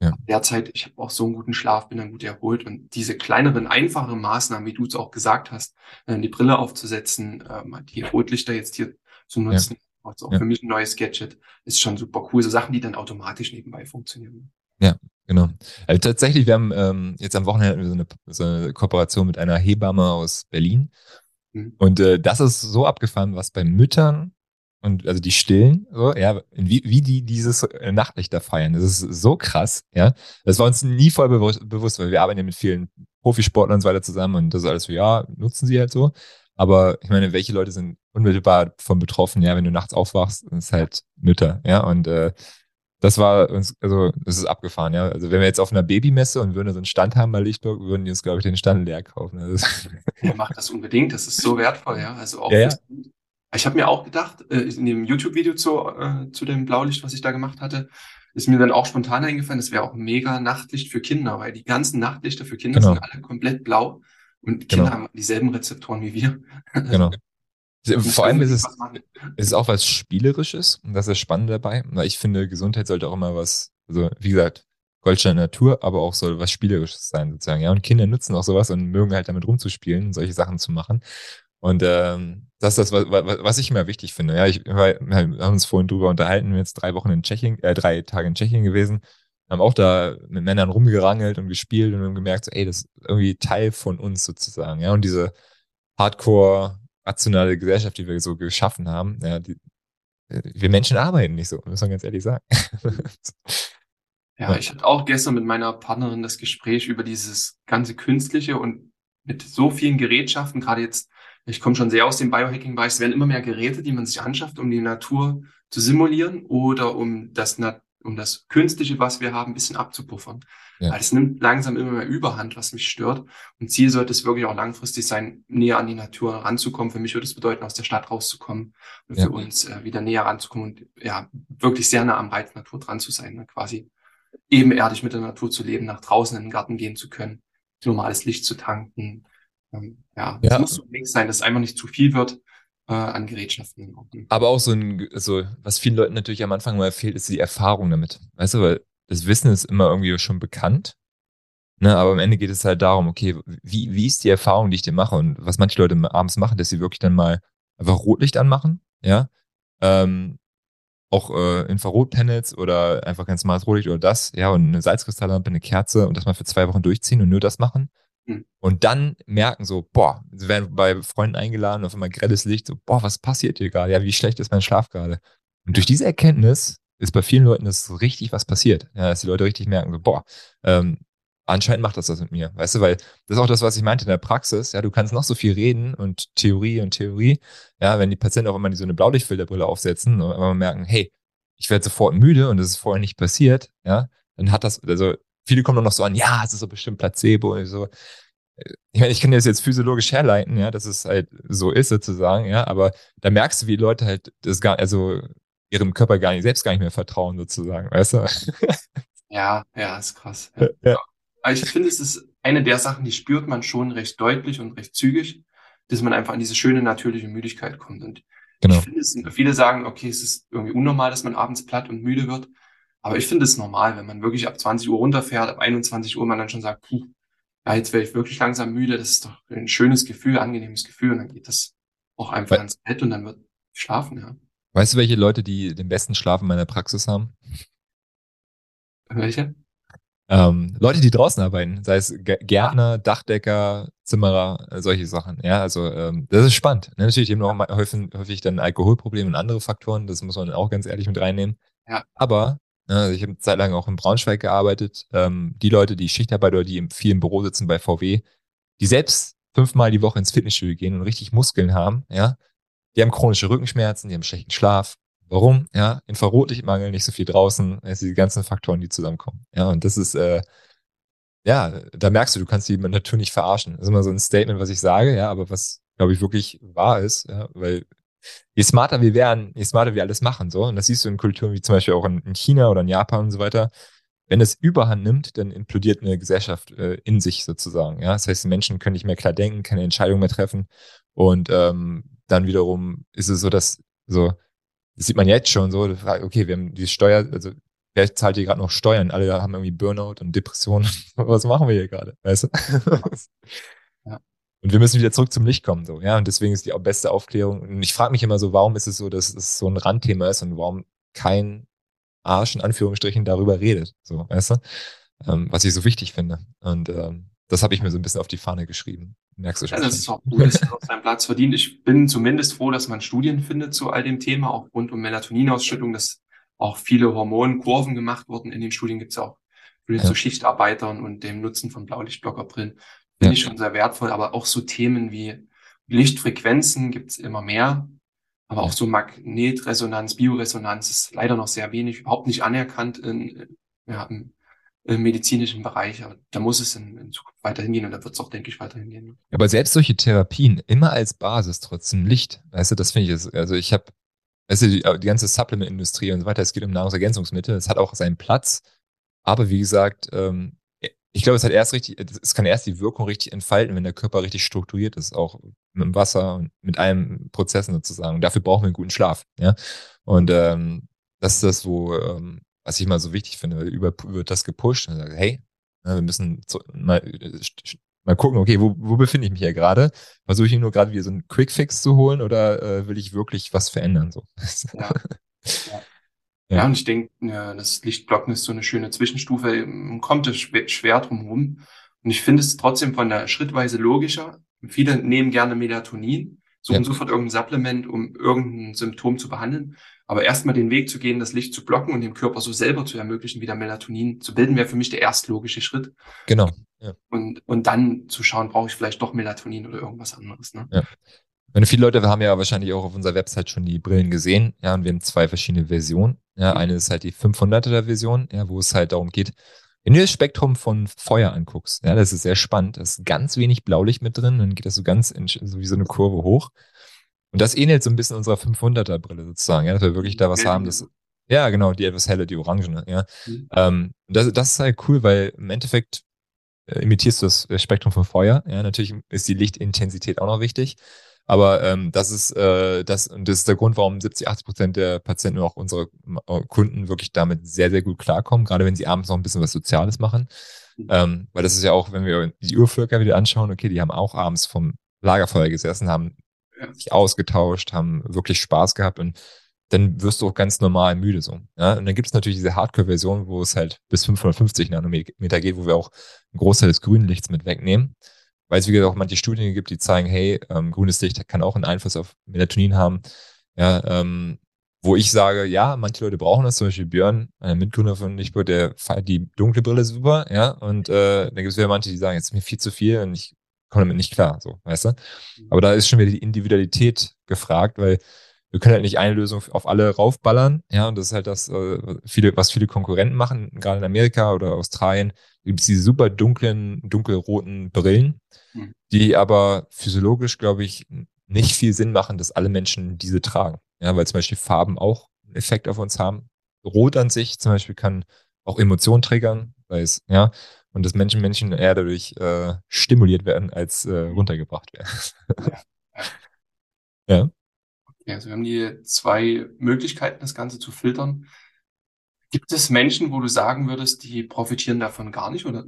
Ja. Derzeit, ich habe auch so einen guten Schlaf, bin dann gut erholt und diese kleineren, einfachen Maßnahmen, wie du es auch gesagt hast, äh, die Brille aufzusetzen, ähm, die Rotlichter jetzt hier zu nutzen, ja. also auch ja. für mich ein neues Gadget, ist schon super cool. So Sachen, die dann automatisch nebenbei funktionieren. Ja, genau. Also tatsächlich, wir haben ähm, jetzt am Wochenende so eine, so eine Kooperation mit einer Hebamme aus Berlin Mhm. Und äh, das ist so abgefahren, was bei Müttern und also die Stillen, so, ja, wie, wie die dieses äh, Nachtlichter feiern. Das ist so krass, ja. Das war uns nie voll bewusst, bewusst weil wir arbeiten ja mit vielen Profisportlern und so weiter zusammen und das ist alles so, ja, nutzen sie halt so. Aber ich meine, welche Leute sind unmittelbar von betroffen, ja, wenn du nachts aufwachst, ist halt Mütter, ja. Und äh, das war uns, also das ist abgefahren, ja. Also wenn wir jetzt auf einer Babymesse und würden so einen Stand haben bei Lichtburg, würden die uns, glaube ich, den Stand leer kaufen. Also ja, macht das unbedingt, das ist so wertvoll, ja. Also auch ja. Ich habe mir auch gedacht, äh, in dem YouTube-Video zu, äh, zu dem Blaulicht, was ich da gemacht hatte, ist mir dann auch spontan eingefallen, das wäre auch mega Nachtlicht für Kinder, weil die ganzen Nachtlichter für Kinder genau. sind alle komplett blau und Kinder genau. haben dieselben Rezeptoren wie wir. Genau. Vor allem ist es, ist es auch was Spielerisches und das ist spannend dabei. Weil ich finde, Gesundheit sollte auch immer was, also wie gesagt, Goldstein Natur, aber auch soll was Spielerisches sein, sozusagen. Ja, und Kinder nutzen auch sowas und mögen halt damit rumzuspielen und solche Sachen zu machen. Und ähm, das ist das, was, was ich immer wichtig finde. Ja, ich, wir haben uns vorhin drüber unterhalten, wir jetzt drei Wochen in Tschechien, äh, drei Tage in Tschechien gewesen, haben auch da mit Männern rumgerangelt und gespielt und haben gemerkt, so, ey, das ist irgendwie Teil von uns sozusagen. Ja, und diese Hardcore rationale Gesellschaft, die wir so geschaffen haben, ja, die, wir Menschen arbeiten nicht so, muss man ganz ehrlich sagen. ja, ich hatte auch gestern mit meiner Partnerin das Gespräch über dieses ganze Künstliche und mit so vielen Gerätschaften, gerade jetzt, ich komme schon sehr aus dem Biohacking-Bereich, es werden immer mehr Geräte, die man sich anschafft, um die Natur zu simulieren oder um das, um das Künstliche, was wir haben, ein bisschen abzupuffern. Ja. Weil es nimmt langsam immer mehr Überhand, was mich stört. Und Ziel sollte es wirklich auch langfristig sein, näher an die Natur ranzukommen. Für mich würde es bedeuten, aus der Stadt rauszukommen und ja. für uns äh, wieder näher ranzukommen und ja, wirklich sehr nah am Reiz Natur dran zu sein, ne? quasi ebenerdig mit der Natur zu leben, nach draußen in den Garten gehen zu können, normales Licht zu tanken. Ähm, ja, es ja. muss so ein Mix sein, dass es einfach nicht zu viel wird. Äh, an Gerätschaften. Aber auch so ein, so, was vielen Leuten natürlich am Anfang mal fehlt, ist die Erfahrung damit. Weißt du, weil das Wissen ist immer irgendwie schon bekannt. Ne, aber am Ende geht es halt darum, okay, wie, wie ist die Erfahrung, die ich dir mache? Und was manche Leute abends machen, dass sie wirklich dann mal einfach Rotlicht anmachen, ja. Ähm, auch äh, Infrarotpanels oder einfach ganz normales Rotlicht oder das, ja, und eine Salzkristalllampe, eine Kerze und das mal für zwei Wochen durchziehen und nur das machen. Mhm. Und dann merken so, boah, sie werden bei Freunden eingeladen, auf einmal grelles Licht, so, boah, was passiert hier gerade? Ja, wie schlecht ist mein Schlaf gerade? Und durch diese Erkenntnis ist bei vielen Leuten das richtig was passiert. Ja, dass die Leute richtig merken, so, boah, ähm, anscheinend macht das das mit mir. Weißt du, weil das ist auch das, was ich meinte in der Praxis. Ja, du kannst noch so viel reden und Theorie und Theorie. Ja, wenn die Patienten auch immer so eine Blaulichtfilterbrille aufsetzen und immer merken, hey, ich werde sofort müde und das ist vorher nicht passiert, ja, dann hat das, also viele kommen noch so an, ja, es ist so bestimmt Placebo und so. Ich meine, ich kann das jetzt physiologisch herleiten, ja, dass es halt so ist sozusagen, ja, aber da merkst du, wie Leute halt das gar, also ihrem Körper gar nicht, selbst gar nicht mehr vertrauen sozusagen, weißt du? Ja, ja, ist krass. Ja. ja. Aber ich finde, es ist eine der Sachen, die spürt man schon recht deutlich und recht zügig, dass man einfach an diese schöne natürliche Müdigkeit kommt. Und genau. ich finde es, viele sagen, okay, es ist irgendwie unnormal, dass man abends platt und müde wird. Aber ich finde es normal, wenn man wirklich ab 20 Uhr runterfährt, ab 21 Uhr man dann schon sagt, puh, ja, jetzt wäre ich wirklich langsam müde, das ist doch ein schönes Gefühl, angenehmes Gefühl. Und dann geht das auch einfach We ans Bett und dann wird schlafen, ja. Weißt du, welche Leute, die den besten Schlaf in meiner Praxis haben? Welche? Ähm, Leute, die draußen arbeiten, sei es Gärtner, Dachdecker, Zimmerer, äh, solche Sachen. Ja, also ähm, das ist spannend. Ne? Natürlich eben auch häufig, häufig dann Alkoholprobleme und andere Faktoren, das muss man auch ganz ehrlich mit reinnehmen. Ja. Aber ne, ich habe eine Zeit lang auch in Braunschweig gearbeitet. Ähm, die Leute, die Schichtarbeit oder die im vielen Büro sitzen bei VW, die selbst fünfmal die Woche ins Fitnessstudio gehen und richtig Muskeln haben, ja, die haben chronische Rückenschmerzen, die haben schlechten Schlaf, Warum? Ja, Infrarotlichtmangel, nicht so viel draußen, es sind die ganzen Faktoren, die zusammenkommen. Ja, und das ist, äh, ja, da merkst du, du kannst die Natur nicht verarschen. Das ist immer so ein Statement, was ich sage, ja, aber was, glaube ich, wirklich wahr ist, ja, weil je smarter wir werden, je smarter wir alles machen, so. Und das siehst du in Kulturen wie zum Beispiel auch in, in China oder in Japan und so weiter. Wenn es Überhand nimmt, dann implodiert eine Gesellschaft äh, in sich sozusagen. Ja, das heißt, die Menschen können nicht mehr klar denken, keine Entscheidungen mehr treffen. Und ähm, dann wiederum ist es so, dass so das sieht man jetzt schon so, okay, wir haben die Steuer, also wer zahlt hier gerade noch Steuern? Alle haben irgendwie Burnout und Depressionen. Was machen wir hier gerade? Weißt du? Und wir müssen wieder zurück zum Licht kommen, so, ja. Und deswegen ist die beste Aufklärung. Und ich frage mich immer so, warum ist es so, dass es so ein Randthema ist und warum kein Arsch in Anführungsstrichen darüber redet, so, weißt du? Ähm, was ich so wichtig finde. Und ähm, das habe ich mir so ein bisschen auf die Fahne geschrieben. Merkst du schon? Ja, das ist auch gut, dass er auf seinen Platz verdient. Ich bin zumindest froh, dass man Studien findet zu all dem Thema, auch rund um Melatoninausschüttung, dass auch viele Hormonkurven gemacht wurden. In den Studien gibt es auch Studien ja. zu Schichtarbeitern und dem Nutzen von Blaulichtblockerbrillen. Finde ja. ich schon sehr wertvoll, aber auch so Themen wie Lichtfrequenzen gibt es immer mehr. Aber auch so Magnetresonanz, Bioresonanz ist leider noch sehr wenig, überhaupt nicht anerkannt in, ja, im im medizinischen Bereich. Aber da muss es in, in Zukunft weiterhin gehen und da wird es auch, denke ich, weiterhin gehen. Aber selbst solche Therapien immer als Basis trotzdem Licht. Weißt du, das finde ich, also ich habe, weißt du, die, die ganze Supplement-Industrie und so weiter, es geht um Nahrungsergänzungsmittel, es hat auch seinen Platz. Aber wie gesagt, ähm, ich glaube, es hat erst richtig, es kann erst die Wirkung richtig entfalten, wenn der Körper richtig strukturiert ist, auch mit dem Wasser und mit allen Prozessen sozusagen. Und dafür brauchen wir einen guten Schlaf. Ja. Und ähm, das ist das, wo ähm, was ich mal so wichtig finde, über wird das gepusht und sagt, hey, ne, wir müssen mal, mal gucken, okay, wo, wo befinde ich mich hier gerade? Versuche ich nur gerade wieder so einen Quickfix zu holen oder äh, will ich wirklich was verändern? So. Ja. ja. Ja, und ich denke, ja, das Lichtblocken ist so eine schöne Zwischenstufe, man kommt es schwer drum rum. Und ich finde es trotzdem von der schrittweise logischer. Viele nehmen gerne Melatonin, suchen ja. sofort irgendein Supplement, um irgendein Symptom zu behandeln. Aber erstmal den Weg zu gehen, das Licht zu blocken und dem Körper so selber zu ermöglichen, wieder Melatonin zu bilden, wäre für mich der erstlogische Schritt. Genau. Ja. Und, und dann zu schauen, brauche ich vielleicht doch Melatonin oder irgendwas anderes. Ne? Ja. Meine, viele Leute haben ja wahrscheinlich auch auf unserer Website schon die Brillen gesehen. Ja, und wir haben zwei verschiedene Versionen. Ja, mhm. eine ist halt die 500er Version, ja, wo es halt darum geht, wenn du das Spektrum von Feuer anguckst, ja, das ist sehr spannend. Da ist ganz wenig Blaulicht mit drin, dann geht das so ganz in, so wie so eine Kurve hoch. Und das ähnelt so ein bisschen unserer 500er Brille sozusagen, ja, dass wir wirklich da was haben, das, ja, genau, die etwas helle, die orangene, ja. Mhm. Ähm, das, das ist halt cool, weil im Endeffekt äh, imitierst du das Spektrum von Feuer, ja, natürlich ist die Lichtintensität auch noch wichtig, Aber ähm, das ist äh, das und das ist der Grund, warum 70, 80 Prozent der Patienten und auch unsere äh, Kunden wirklich damit sehr, sehr gut klarkommen, gerade wenn sie abends noch ein bisschen was Soziales machen. Mhm. Ähm, weil das ist ja auch, wenn wir die Urvölker wieder anschauen, okay, die haben auch abends vom Lagerfeuer gesessen, haben sich ausgetauscht, haben wirklich Spaß gehabt und dann wirst du auch ganz normal müde so. Ja? Und dann gibt es natürlich diese Hardcore-Version, wo es halt bis 550 Nanometer geht, wo wir auch einen Großteil des grünen Lichts mit wegnehmen. Weil es, wie gesagt, auch manche Studien gibt, die zeigen, hey, ähm, grünes Licht kann auch einen Einfluss auf Melatonin haben. Ja, ähm, wo ich sage, ja, manche Leute brauchen das, zum Beispiel Björn, ein Mitgründer von Lichtburg, der feiert die dunkle Brille super, ja, und äh, dann gibt es wieder manche, die sagen, jetzt ist mir viel zu viel und ich komme damit nicht klar, so, weißt du? Mhm. Aber da ist schon wieder die Individualität gefragt, weil wir können halt nicht eine Lösung auf alle raufballern, ja, und das ist halt das, äh, viele, was viele Konkurrenten machen, gerade in Amerika oder Australien, gibt es diese super dunklen, dunkelroten Brillen, mhm. die aber physiologisch, glaube ich, nicht viel Sinn machen, dass alle Menschen diese tragen. Ja, weil zum Beispiel Farben auch einen Effekt auf uns haben. Rot an sich zum Beispiel kann auch Emotionen triggern, weil es, ja, und dass Menschen, Menschen eher dadurch äh, stimuliert werden, als äh, runtergebracht werden. ja. Okay, also wir haben die zwei Möglichkeiten, das Ganze zu filtern. Gibt es Menschen, wo du sagen würdest, die profitieren davon gar nicht oder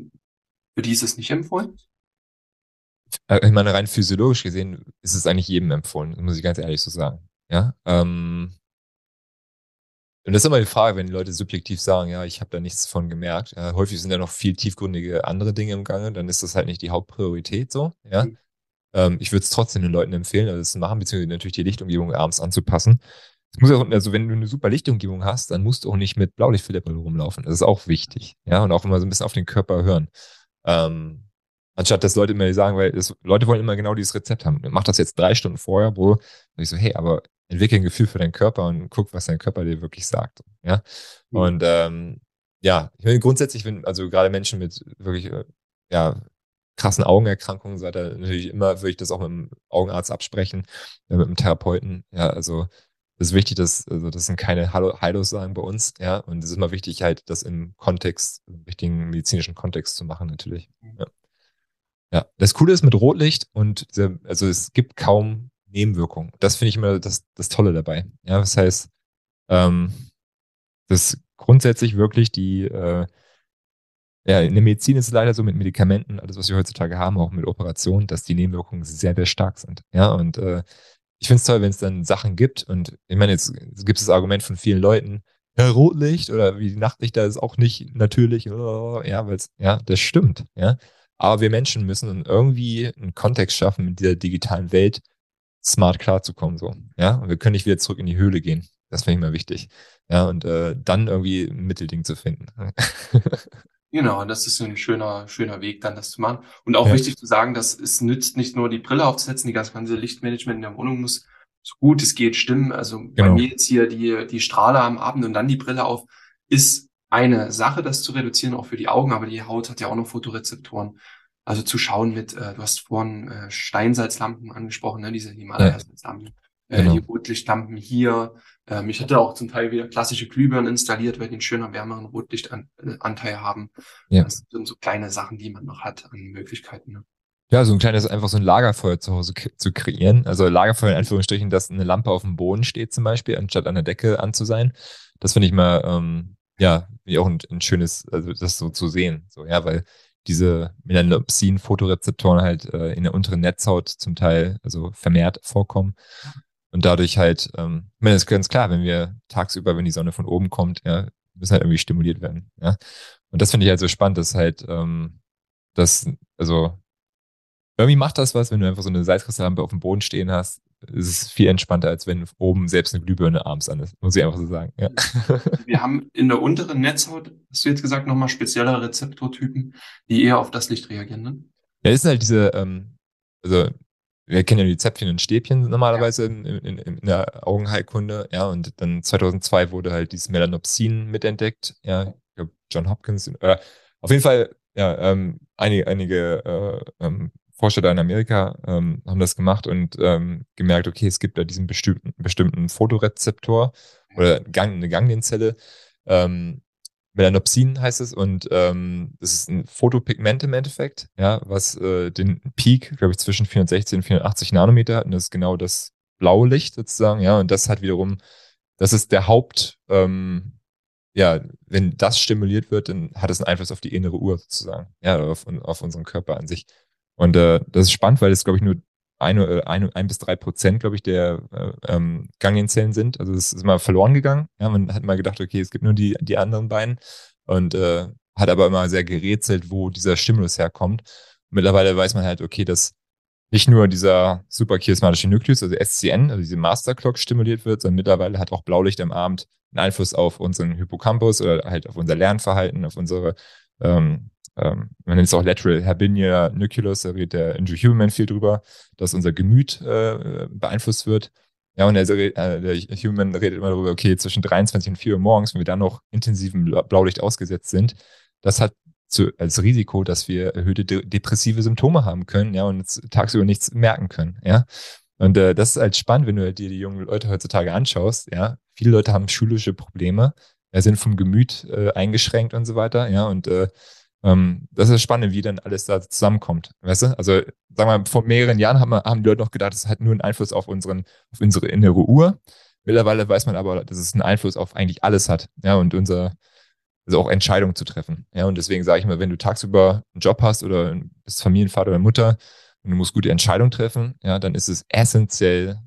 für die ist es nicht empfohlen? Äh, ich meine, rein physiologisch gesehen ist es eigentlich jedem empfohlen, muss ich ganz ehrlich so sagen. Ja. Ähm, und das ist immer die Frage, wenn die Leute subjektiv sagen, ja, ich habe da nichts von gemerkt. Ja, häufig sind ja noch viel tiefgründige andere Dinge im Gange, dann ist das halt nicht die Hauptpriorität so. Ja. Mhm. Ähm, ich würde es trotzdem den Leuten empfehlen, also das zu machen, beziehungsweise natürlich die Lichtumgebung abends anzupassen. Es muss auch, also wenn du eine super Lichtumgebung hast, dann musst du auch nicht mit Blaulichtfilter rumlaufen. Das ist auch wichtig. Ja, und auch immer so ein bisschen auf den Körper hören. Ähm, Anstatt dass Leute immer sagen, weil das, Leute wollen immer genau dieses Rezept haben. Mach das jetzt drei Stunden vorher, wo ich so, hey, aber entwickle ein Gefühl für deinen Körper und guck, was dein Körper dir wirklich sagt. Ja. Mhm. Und ähm, ja, ich meine, grundsätzlich, wenn, also gerade Menschen mit wirklich, äh, ja, krassen Augenerkrankungen, seid ihr natürlich immer, würde ich das auch mit dem Augenarzt absprechen, äh, mit dem Therapeuten. Ja, also das ist wichtig, dass, also das sind keine Heilungssagen bei uns, ja. Und es ist immer wichtig, halt, das im Kontext, im richtigen medizinischen Kontext zu machen, natürlich. Mhm. Ja. Ja, das Coole ist mit Rotlicht und also es gibt kaum Nebenwirkungen. Das finde ich immer das, das Tolle dabei. Ja, das heißt, ähm, das grundsätzlich wirklich die, äh, ja, in der Medizin ist es leider so mit Medikamenten, alles, was wir heutzutage haben, auch mit Operationen, dass die Nebenwirkungen sehr, sehr stark sind. Ja, und äh, ich finde es toll, wenn es dann Sachen gibt. Und ich meine, jetzt gibt es das Argument von vielen Leuten, ja, Rotlicht oder wie die Nachtlichter ist auch nicht natürlich. Oh, ja, weil ja, das stimmt. Ja. Aber wir Menschen müssen irgendwie einen Kontext schaffen, mit dieser digitalen Welt smart klarzukommen. So. Ja? Und wir können nicht wieder zurück in die Höhle gehen. Das finde ich mal wichtig. Ja, und äh, dann irgendwie ein Mittelding zu finden. Genau, das ist ein schöner, schöner Weg, dann das zu machen. Und auch ja. wichtig zu sagen, dass es nützt nicht nur die Brille aufzusetzen, die ganze Lichtmanagement in der Wohnung muss so gut es geht stimmen. Also genau. bei mir jetzt hier die, die Strahler am Abend und dann die Brille auf, ist eine Sache, das zu reduzieren, auch für die Augen, aber die Haut hat ja auch noch Photorezeptoren. Also zu schauen mit, äh, du hast vorhin äh, Steinsalzlampen angesprochen, ne, diese Himalaya-Salzlampen, ja. äh, genau. die Rotlichtlampen hier. Ähm, ich hatte auch zum Teil wieder klassische Glühbirnen installiert, weil die einen schöner, wärmeren Rotlichtanteil haben. Ja. Das sind so kleine Sachen, die man noch hat an Möglichkeiten. Ne? Ja, so ein kleines, einfach so ein Lagerfeuer zu Hause zu kreieren. Also Lagerfeuer in Anführungsstrichen, dass eine Lampe auf dem Boden steht zum Beispiel, anstatt an der Decke an zu sein. Das finde ich mal ähm, ja, auch ein, ein, schönes, also das so zu sehen. So, ja, weil diese Melanopsin-Fotorezeptoren halt äh, in der unteren Netzhaut zum Teil also vermehrt vorkommen. Und dadurch halt, ähm, ich meine, das ist ganz klar, wenn wir tagsüber, wenn die Sonne von oben kommt, ja, müssen halt irgendwie stimuliert werden. Ja. Und das finde ich halt so spannend, dass halt, ähm, das, also irgendwie macht das was, wenn du einfach so eine Salzkristalllampe auf dem Boden stehen hast, es ist viel entspannter, als wenn oben selbst eine Glühbirne abends an ist, muss ich einfach so sagen. Ja. Wir haben in der unteren Netzhaut, hast du jetzt gesagt, nochmal spezielle Rezeptortypen, die eher auf das Licht reagieren. Ne? Ja, das sind halt diese, ähm, also wir kennen ja die Zäpfchen und Stäbchen normalerweise ja. in, in, in, der Augenheilkunde, ja, und dann 2002 wurde halt dieses Melanopsin mitentdeckt, ja, ich glaube John Hopkins, äh, auf jeden Fall, ja, ähm, einige, einige äh, ähm, Forscher in Amerika ähm, haben das gemacht und ähm, gemerkt, okay, es gibt da diesen bestimmten, bestimmten Fotorezeptor oder Gang, eine Ganglienzelle, ähm, Melanopsin heißt es und ähm, das ist ein Photopigment im Endeffekt, ja, was äh, den Peak, glaube ich, zwischen 460 und 480 Nanometer hat und das ist genau das blaue Licht sozusagen, ja, und das hat wiederum, das ist der Haupt, ähm, ja, wenn das stimuliert wird, dann hat es einen Einfluss auf die innere Uhr sozusagen, ja, auf, auf unseren Körper an sich. Und äh, das ist spannend, weil es, glaube ich, nur eine, äh, ein, ein bis drei Prozent, glaube ich, der äh, ähm, Ganglienzellen sind. Also es ist mal verloren gegangen. Ja, man hat mal gedacht, okay, es gibt nur die, die anderen beiden und äh, hat aber immer sehr gerätselt, wo dieser Stimulus herkommt. Mittlerweile weiß man halt, okay, dass nicht nur dieser superchiasmatische Nukleus, also SCN, also diese Masterclock stimuliert wird, sondern mittlerweile hat auch Blaulicht am Abend einen Einfluss auf unseren Hippocampus oder halt auf unser Lernverhalten, auf unsere ähm, ähm, man nennt es auch Lateral Herbinia Nucleus, da redet der Andrew Human viel drüber, dass unser Gemüt äh, beeinflusst wird. Ja, und der, äh, der Human redet immer darüber, okay, zwischen 23 und 4 Uhr morgens, wenn wir dann noch intensivem Blaulicht ausgesetzt sind, das hat zu, als Risiko, dass wir erhöhte de depressive Symptome haben können, ja, und tagsüber nichts merken können, ja. Und äh, das ist halt spannend, wenn du dir die jungen Leute heutzutage anschaust, ja. Viele Leute haben schulische Probleme, ja, sind vom Gemüt äh, eingeschränkt und so weiter, ja, und äh, ähm, das ist spannend, wie dann alles da zusammenkommt. Weißt du? Also, sagen wir mal, vor mehreren Jahren haben, wir, haben die Leute noch gedacht, es hat nur einen Einfluss auf, unseren, auf unsere innere Uhr. Mittlerweile weiß man aber, dass es einen Einfluss auf eigentlich alles hat. Ja, und unser, also auch Entscheidungen zu treffen. Ja, und deswegen sage ich mal, wenn du tagsüber einen Job hast oder bist Familienvater oder Mutter und du musst gute Entscheidungen treffen, ja, dann ist es essentiell,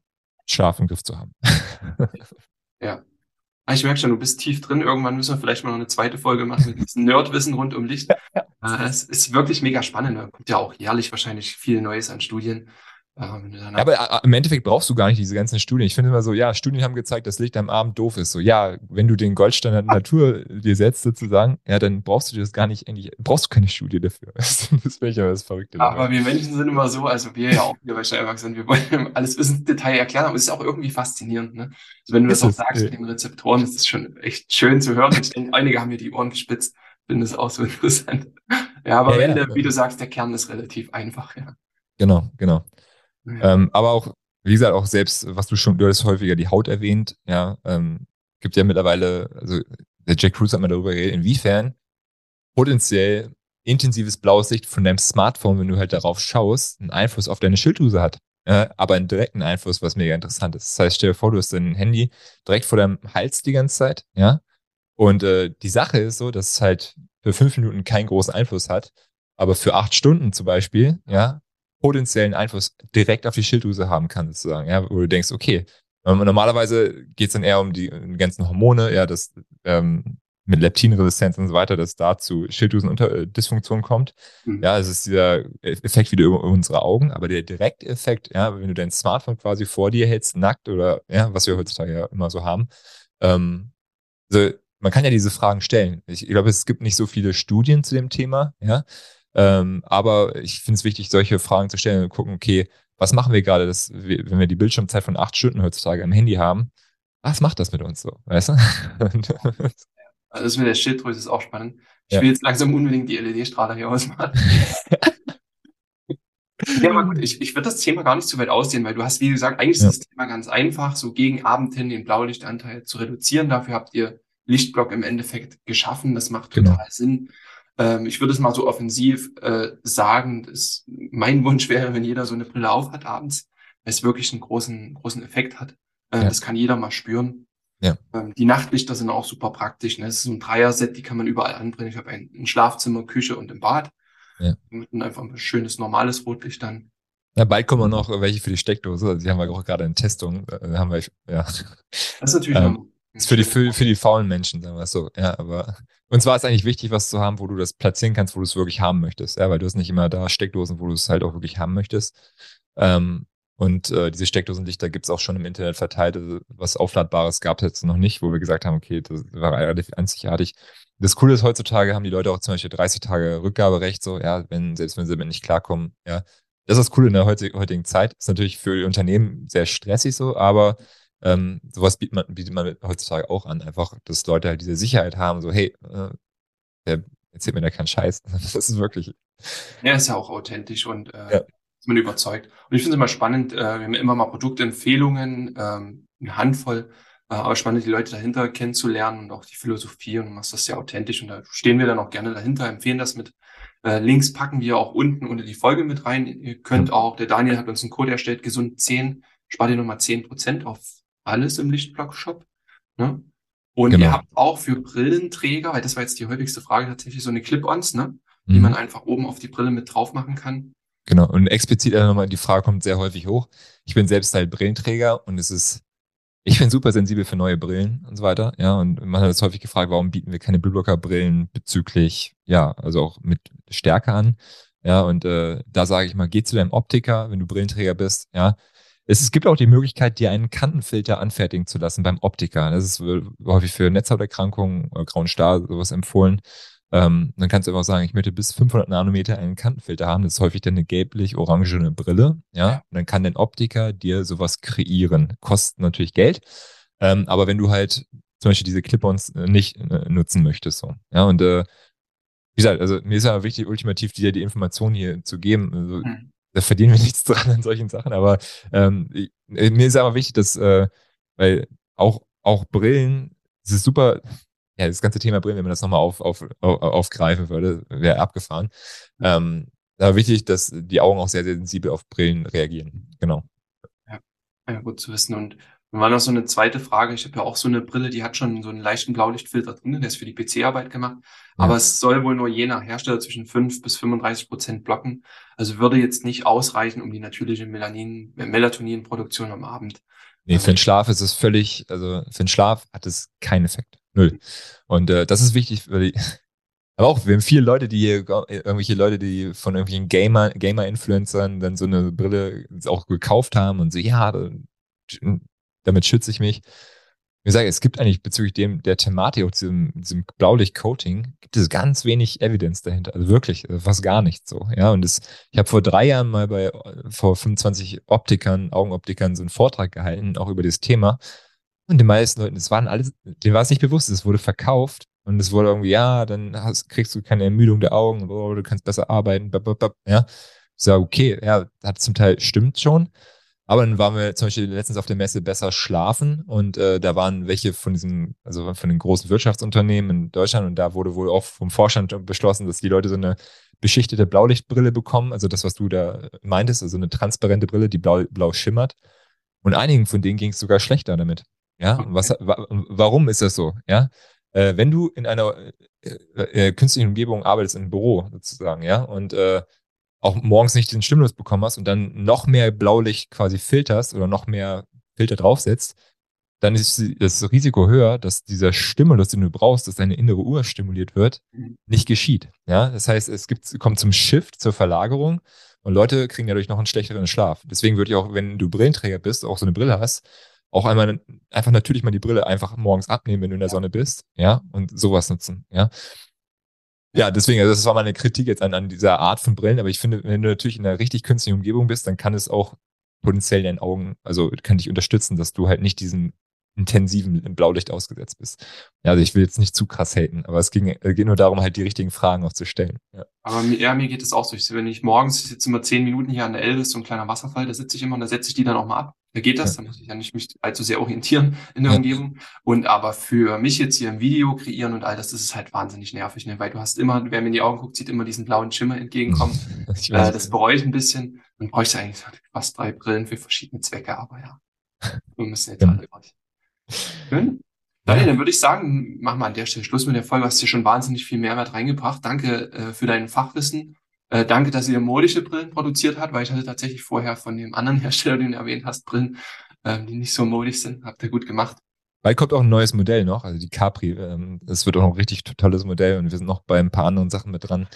Schlaf im Griff zu haben. ja, Ah, ich merke schon, du bist tief drin. Irgendwann müssen wir vielleicht mal noch eine zweite Folge machen mit diesem Nerdwissen rund um Licht. Äh, es ist wirklich mega spannend. Da kommt ja auch jährlich wahrscheinlich viel Neues an Studien. Ja, aber äh, im Endeffekt brauchst du gar nicht diese ganzen Studien. Ich finde immer so, ja, Studien haben gezeigt, dass Licht am Abend doof ist. So, ja, wenn du den Goldstandard Natur dir setzt sozusagen, ja, dann brauchst du das gar nicht, eigentlich brauchst du keine Studie dafür. das ich aber das Verrückte. Aber wir Menschen sind immer so, also wir ja auch hier bei Steiermark sind, wir wollen alles bis ins Detail erklären, aber es ist auch irgendwie faszinierend, ne? Also wenn du ist das auch sagst mit den Rezeptoren, ist es schon echt schön zu hören. Ich denke, einige haben mir die Ohren gespitzt, finde es auch so interessant. Ja, aber ja, am Ende, ja. wie du sagst, der Kern ist relativ einfach, ja. Genau, genau. Ähm, aber auch, wie gesagt, auch selbst, was du schon, du hast häufiger die Haut erwähnt, ja, ähm, gibt ja mittlerweile, also der Jack Cruz hat mal darüber geredet, inwiefern potenziell intensives blaues Licht von deinem Smartphone, wenn du halt darauf schaust, einen Einfluss auf deine Schilddrüse hat. Äh, aber einen direkten Einfluss, was mega interessant ist. Das heißt, stell dir vor, du hast dein Handy direkt vor deinem Hals die ganze Zeit, ja. Und äh, die Sache ist so, dass es halt für fünf Minuten keinen großen Einfluss hat, aber für acht Stunden zum Beispiel, ja, potenziellen Einfluss direkt auf die Schilddrüse haben kann, sozusagen, ja, wo du denkst, okay, ähm, normalerweise geht es dann eher um die, die, ganzen Hormone, ja, das ähm, mit Leptinresistenz und so weiter, dass da zu Schilddrüsendysfunktion kommt. Mhm. Ja, es ist dieser Effekt wieder über unsere Augen, aber der Direkteffekt, ja, wenn du dein Smartphone quasi vor dir hältst, nackt oder ja, was wir heutzutage ja immer so haben, ähm, also man kann ja diese Fragen stellen. Ich, ich glaube, es gibt nicht so viele Studien zu dem Thema, ja. Ähm, aber ich finde es wichtig, solche Fragen zu stellen und gucken, okay, was machen wir gerade, dass wir, wenn wir die Bildschirmzeit von acht Stunden heutzutage am Handy haben, was macht das mit uns so, weißt du? also das mit der Schilddrüse ist auch spannend. Ich ja. will jetzt langsam unbedingt die LED-Strahler hier ausmachen. ja, aber gut, ich, ich würde das Thema gar nicht zu weit ausdehnen, weil du hast, wie gesagt, eigentlich ja. ist das Thema ganz einfach, so gegen Abend hin den Blaulichtanteil zu reduzieren. Dafür habt ihr Lichtblock im Endeffekt geschaffen. Das macht genau. total genau. Sinn. Ähm, ich würde es mal so offensiv äh, sagen, dass mein Wunsch wäre, wenn jeder so eine Brille aufhat abends, weil es wirklich einen großen, großen Effekt hat. Äh, ja. Das kann jeder mal spüren. Ja. Ähm, die Nachtlichter sind auch super praktisch. Ne? Das ist so ein Dreier-Set, die kann man überall anbringen. Ich habe ein, ein, Schlafzimmer, Küche und im Bad. Ja. Mit einfach ein schönes, normales Rotlicht dann. Ja, bald kommen noch welche für die Steckdose. Also die haben wir auch gerade in Testung. Da haben wir, ja. Das ist natürlich ähm, ist für die, für, für die faulen Menschen, sagen wir es so. Ja, aber uns war es eigentlich wichtig, was zu haben, wo du das platzieren kannst, wo du es wirklich haben möchtest. Ja, weil du hast nicht immer da Steckdosen, wo du es halt auch wirklich haben möchtest. Ähm, und äh, diese Steckdosenlichter gibt es auch schon im Internet verteilt. Also, was Aufladbares gab es jetzt noch nicht, wo wir gesagt haben, okay, das war relativ einzigartig. Das Coole ist, heutzutage haben die Leute auch zum Beispiel 30 Tage Rückgaberecht, so, ja, wenn, selbst wenn sie damit nicht klarkommen, ja. Das ist das Coole in der heutigen Zeit. Ist natürlich für die Unternehmen sehr stressig so, aber ähm, sowas bietet man, bietet man heutzutage auch an, einfach, dass Leute halt diese Sicherheit haben, so, hey, äh, der erzählt mir da keinen Scheiß. Das ist wirklich. Ja, ist ja auch authentisch und äh, ja. ist man überzeugt. Und ich finde es immer spannend, äh, wir haben immer mal Produktempfehlungen, ähm, eine Handvoll, Äh, aber spannend, die Leute dahinter kennenzulernen und auch die Philosophie und du machst das sehr authentisch und da stehen wir dann auch gerne dahinter, empfehlen das mit äh, Links packen wir auch unten unter die Folge mit rein. Ihr könnt auch, der Daniel hat uns einen Code erstellt, gesund 10, spart ihr nochmal 10% auf alles im Lichtblock-Shop. Ne? Und genau. ihr habt auch für Brillenträger, weil das war jetzt die häufigste Frage, tatsächlich so eine Clip-Ons, ne? die mhm. man einfach oben auf die Brille mit drauf machen kann. Genau. Und explizit nochmal, die Frage kommt sehr häufig hoch. Ich bin selbst halt Brillenträger und es ist, ich bin super sensibel für neue Brillen und so weiter. Ja, und man hat jetzt häufig gefragt, warum bieten wir keine Blueblocker-Brillen bezüglich, ja, also auch mit Stärke an. Ja, und äh, da sage ich mal, geh zu deinem Optiker, wenn du Brillenträger bist, ja, es, gibt auch die Möglichkeit, dir einen Kantenfilter anfertigen zu lassen beim Optiker. Das ist häufig für Netzhauterkrankungen oder grauen Star sowas empfohlen. Ähm, dann kannst du einfach sagen, ich möchte bis 500 Nanometer einen Kantenfilter haben. Das ist häufig dann eine gelblich-orangene Brille. Ja, und dann kann dein Optiker dir sowas kreieren. Kostet natürlich Geld. Ähm, aber wenn du halt zum Beispiel diese Clip-ons äh, nicht äh, nutzen möchtest, so. Ja, und äh, wie gesagt, also mir ist ja wichtig, ultimativ dir die Information hier zu geben. Also, mhm da verdienen wir nichts dran an solchen Sachen, aber ähm, äh, mir ist aber wichtig, dass, äh, weil auch, auch Brillen, es ist super, ja, das ganze Thema Brillen, wenn man das nochmal auf, auf, auf, aufgreifen würde, wäre abgefahren. Ähm, aber wichtig, dass die Augen auch sehr, sehr sensibel auf Brillen reagieren. Genau. Ja, ja gut zu wissen. Und dann war noch so eine zweite Frage. Ich habe ja auch so eine Brille, die hat schon so einen leichten Blaulichtfilter drin, der ist für die PC-Arbeit gemacht. Ja. Aber es soll wohl nur je nach Hersteller zwischen 5 bis 35 Prozent blocken. Also würde jetzt nicht ausreichen, um die natürliche Melanin, äh, Melatoninproduktion am Abend. Nee, für den Schlaf ist es völlig, also für den Schlaf hat es keinen Effekt. Null. Und äh, das ist wichtig für die, aber auch, wir haben viele Leute, die hier, irgendwelche Leute, die von irgendwelchen Gamer, Gamer-Influencern dann so eine Brille auch gekauft haben und so, ja, damit schütze ich mich. Wie gesagt, es gibt eigentlich bezüglich dem, der Thematik, auch diesem, diesem Blaulicht-Coating, gibt es ganz wenig Evidence dahinter. Also wirklich, also fast gar nicht so. Ja, und das, ich habe vor drei Jahren mal bei, vor 25 Optikern, Augenoptikern so einen Vortrag gehalten, auch über das Thema. Und den meisten Leuten, das waren alles, denen war es nicht bewusst, es wurde verkauft und es wurde irgendwie, ja, dann hast, kriegst du keine Ermüdung der Augen, du kannst besser arbeiten, ja. Ich sage, okay, ja, das zum Teil stimmt schon. Aber dann waren wir zum Beispiel letztens auf der Messe besser schlafen und äh, da waren welche von diesen, also von den großen Wirtschaftsunternehmen in Deutschland und da wurde wohl auch vom Vorstand beschlossen, dass die Leute so eine beschichtete Blaulichtbrille bekommen, also das, was du da meintest, also eine transparente Brille, die blau, blau schimmert. Und einigen von denen ging es sogar schlechter damit. Ja, okay. was, wa, warum ist das so? Ja, äh, wenn du in einer äh, äh, künstlichen Umgebung arbeitest, im Büro sozusagen, ja, und äh, auch morgens nicht den Stimulus bekommen hast und dann noch mehr Blaulicht quasi filterst oder noch mehr Filter draufsetzt, dann ist das Risiko höher, dass dieser Stimulus, den du brauchst, dass deine innere Uhr stimuliert wird, mhm. nicht geschieht. Ja, das heißt, es gibt, kommt zum Shift, zur Verlagerung und Leute kriegen dadurch noch einen schlechteren Schlaf. Deswegen würde ich auch, wenn du Brillenträger bist, auch so eine Brille hast, auch einmal einfach natürlich mal die Brille einfach morgens abnehmen, wenn du in der Sonne bist, ja, und sowas nutzen, ja. Ja, deswegen, also das war meine Kritik jetzt an, an dieser Art von Brillen, aber ich finde, wenn du natürlich in einer richtig künstlichen Umgebung bist, dann kann es auch potenziell deinen Augen, also kann dich unterstützen, dass du halt nicht diesen intensiven Blaulicht ausgesetzt bist. Ja, also ich will jetzt nicht zu krass haten, aber es ging, äh, geht nur darum, halt die richtigen Fragen auch zu stellen. Ja. Aber mir, ja, mir geht es auch so. Ich, wenn ich morgens sitze immer zehn Minuten hier an der Elbe, ist so ein kleiner Wasserfall, da sitze ich immer und da setze ich die dann auch mal ab. Da geht das, da muss ich ja nicht mich allzu sehr orientieren in der. Umgebung. Und aber für mich jetzt hier ein Video kreieren und all das, das ist halt wahnsinnig nervig, ne? weil du hast immer, wer mir in die Augen guckt, sieht immer diesen blauen Schimmer entgegenkommen. äh, das bereue ich ein bisschen. Man bräuchte eigentlich fast drei Brillen für verschiedene Zwecke, aber ja, wir müssen jetzt ja. alle durch. Schön. Daniel, dann würde ich sagen, machen wir an der Stelle Schluss mit der Folge. Du hast hier schon wahnsinnig viel Mehrwert reingebracht. Danke äh, für dein Fachwissen. Äh, danke, dass ihr modische Brillen produziert habt, weil ich hatte tatsächlich vorher von dem anderen Hersteller, den du erwähnt hast, Brillen, äh, die nicht so modisch sind. Habt ihr gut gemacht. Bald kommt auch ein neues Modell noch, also die Capri. Ähm, das wird auch ein richtig tolles Modell und wir sind noch bei ein paar anderen Sachen mit dran.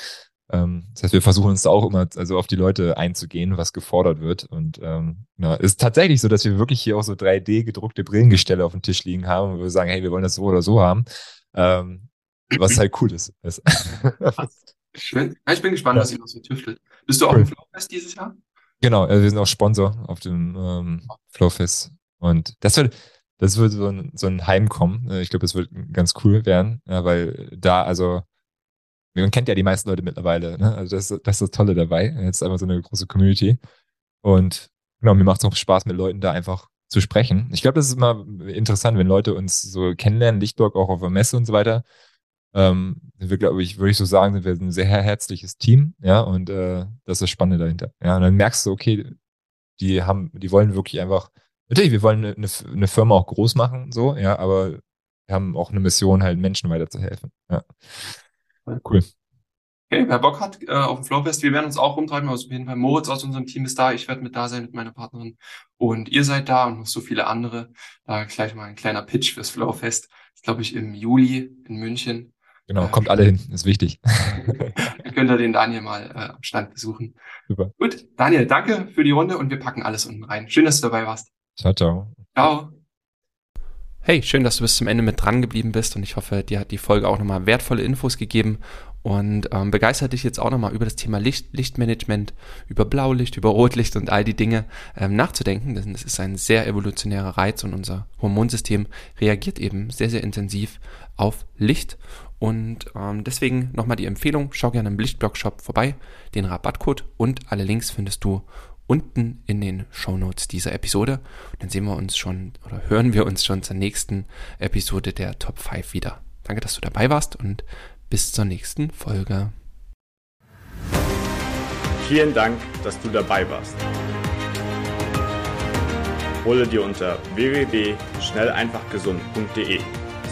Ähm, das heißt, wir versuchen uns da auch immer also auf die Leute einzugehen, was gefordert wird. Und ähm, ja, ist tatsächlich so, dass wir wirklich hier auch so 3D gedruckte Brillengestelle auf dem Tisch liegen haben und wir sagen, hey, wir wollen das so oder so haben. Ähm, was halt cool ist. Schön. Ja, ich bin gespannt, ja. was ihr noch so tüftelt. Bist du auch cool. im Flowfest dieses Jahr? Genau, also wir sind auch Sponsor auf dem ähm, Flowfest. Und das wird, das wird so ein, so ein Heimkommen. Ich glaube, das wird ganz cool werden, ja, weil da, also man kennt ja die meisten Leute mittlerweile. Ne? Also das, das ist das Tolle dabei. Jetzt ist einfach so eine große Community. Und genau, mir macht es auch Spaß, mit Leuten da einfach zu sprechen. Ich glaube, das ist immer interessant, wenn Leute uns so kennenlernen, Lichtburg auch auf der Messe und so weiter. Ähm, wir, glaube ich, würde ich so sagen, sind wir ein sehr herzliches Team, ja, und äh, das ist das Spannende dahinter. Ja, und dann merkst du, okay, die haben, die wollen wirklich einfach, natürlich, wir wollen eine, eine Firma auch groß machen, so, ja, aber wir haben auch eine Mission, halt Menschen weiterzuhelfen. Ja. Cool. Okay, wer Bock hat äh, auf dem Flowfest, wir werden uns auch rumtreiben. Also auf jeden Fall Moritz aus unserem Team ist da. Ich werde mit da sein mit meiner Partnerin. Und ihr seid da und noch so viele andere. Da gleich mal ein kleiner Pitch fürs Flowfest. Das glaube ich im Juli in München. Genau, äh, kommt alle hin, ist wichtig. Dann könnt ihr den Daniel mal äh, am Stand besuchen. Super. Gut, Daniel, danke für die Runde und wir packen alles unten rein. Schön, dass du dabei warst. Ciao, ciao. Ciao. Hey, schön, dass du bis zum Ende mit dran geblieben bist und ich hoffe, dir hat die Folge auch nochmal wertvolle Infos gegeben und ähm, begeistert dich jetzt auch nochmal über das Thema Licht, Lichtmanagement, über Blaulicht, über Rotlicht und all die Dinge ähm, nachzudenken, denn es ist ein sehr evolutionärer Reiz und unser Hormonsystem reagiert eben sehr, sehr intensiv auf Licht und ähm, deswegen nochmal die Empfehlung, schau gerne im Lichtblog-Shop vorbei. Den Rabattcode und alle Links findest du unten in den Show Notes dieser Episode. Und dann sehen wir uns schon oder hören wir uns schon zur nächsten Episode der Top 5 wieder. Danke, dass du dabei warst und bis zur nächsten Folge. Vielen Dank, dass du dabei warst. Hole dir unter www.schnelleinfachgesund.de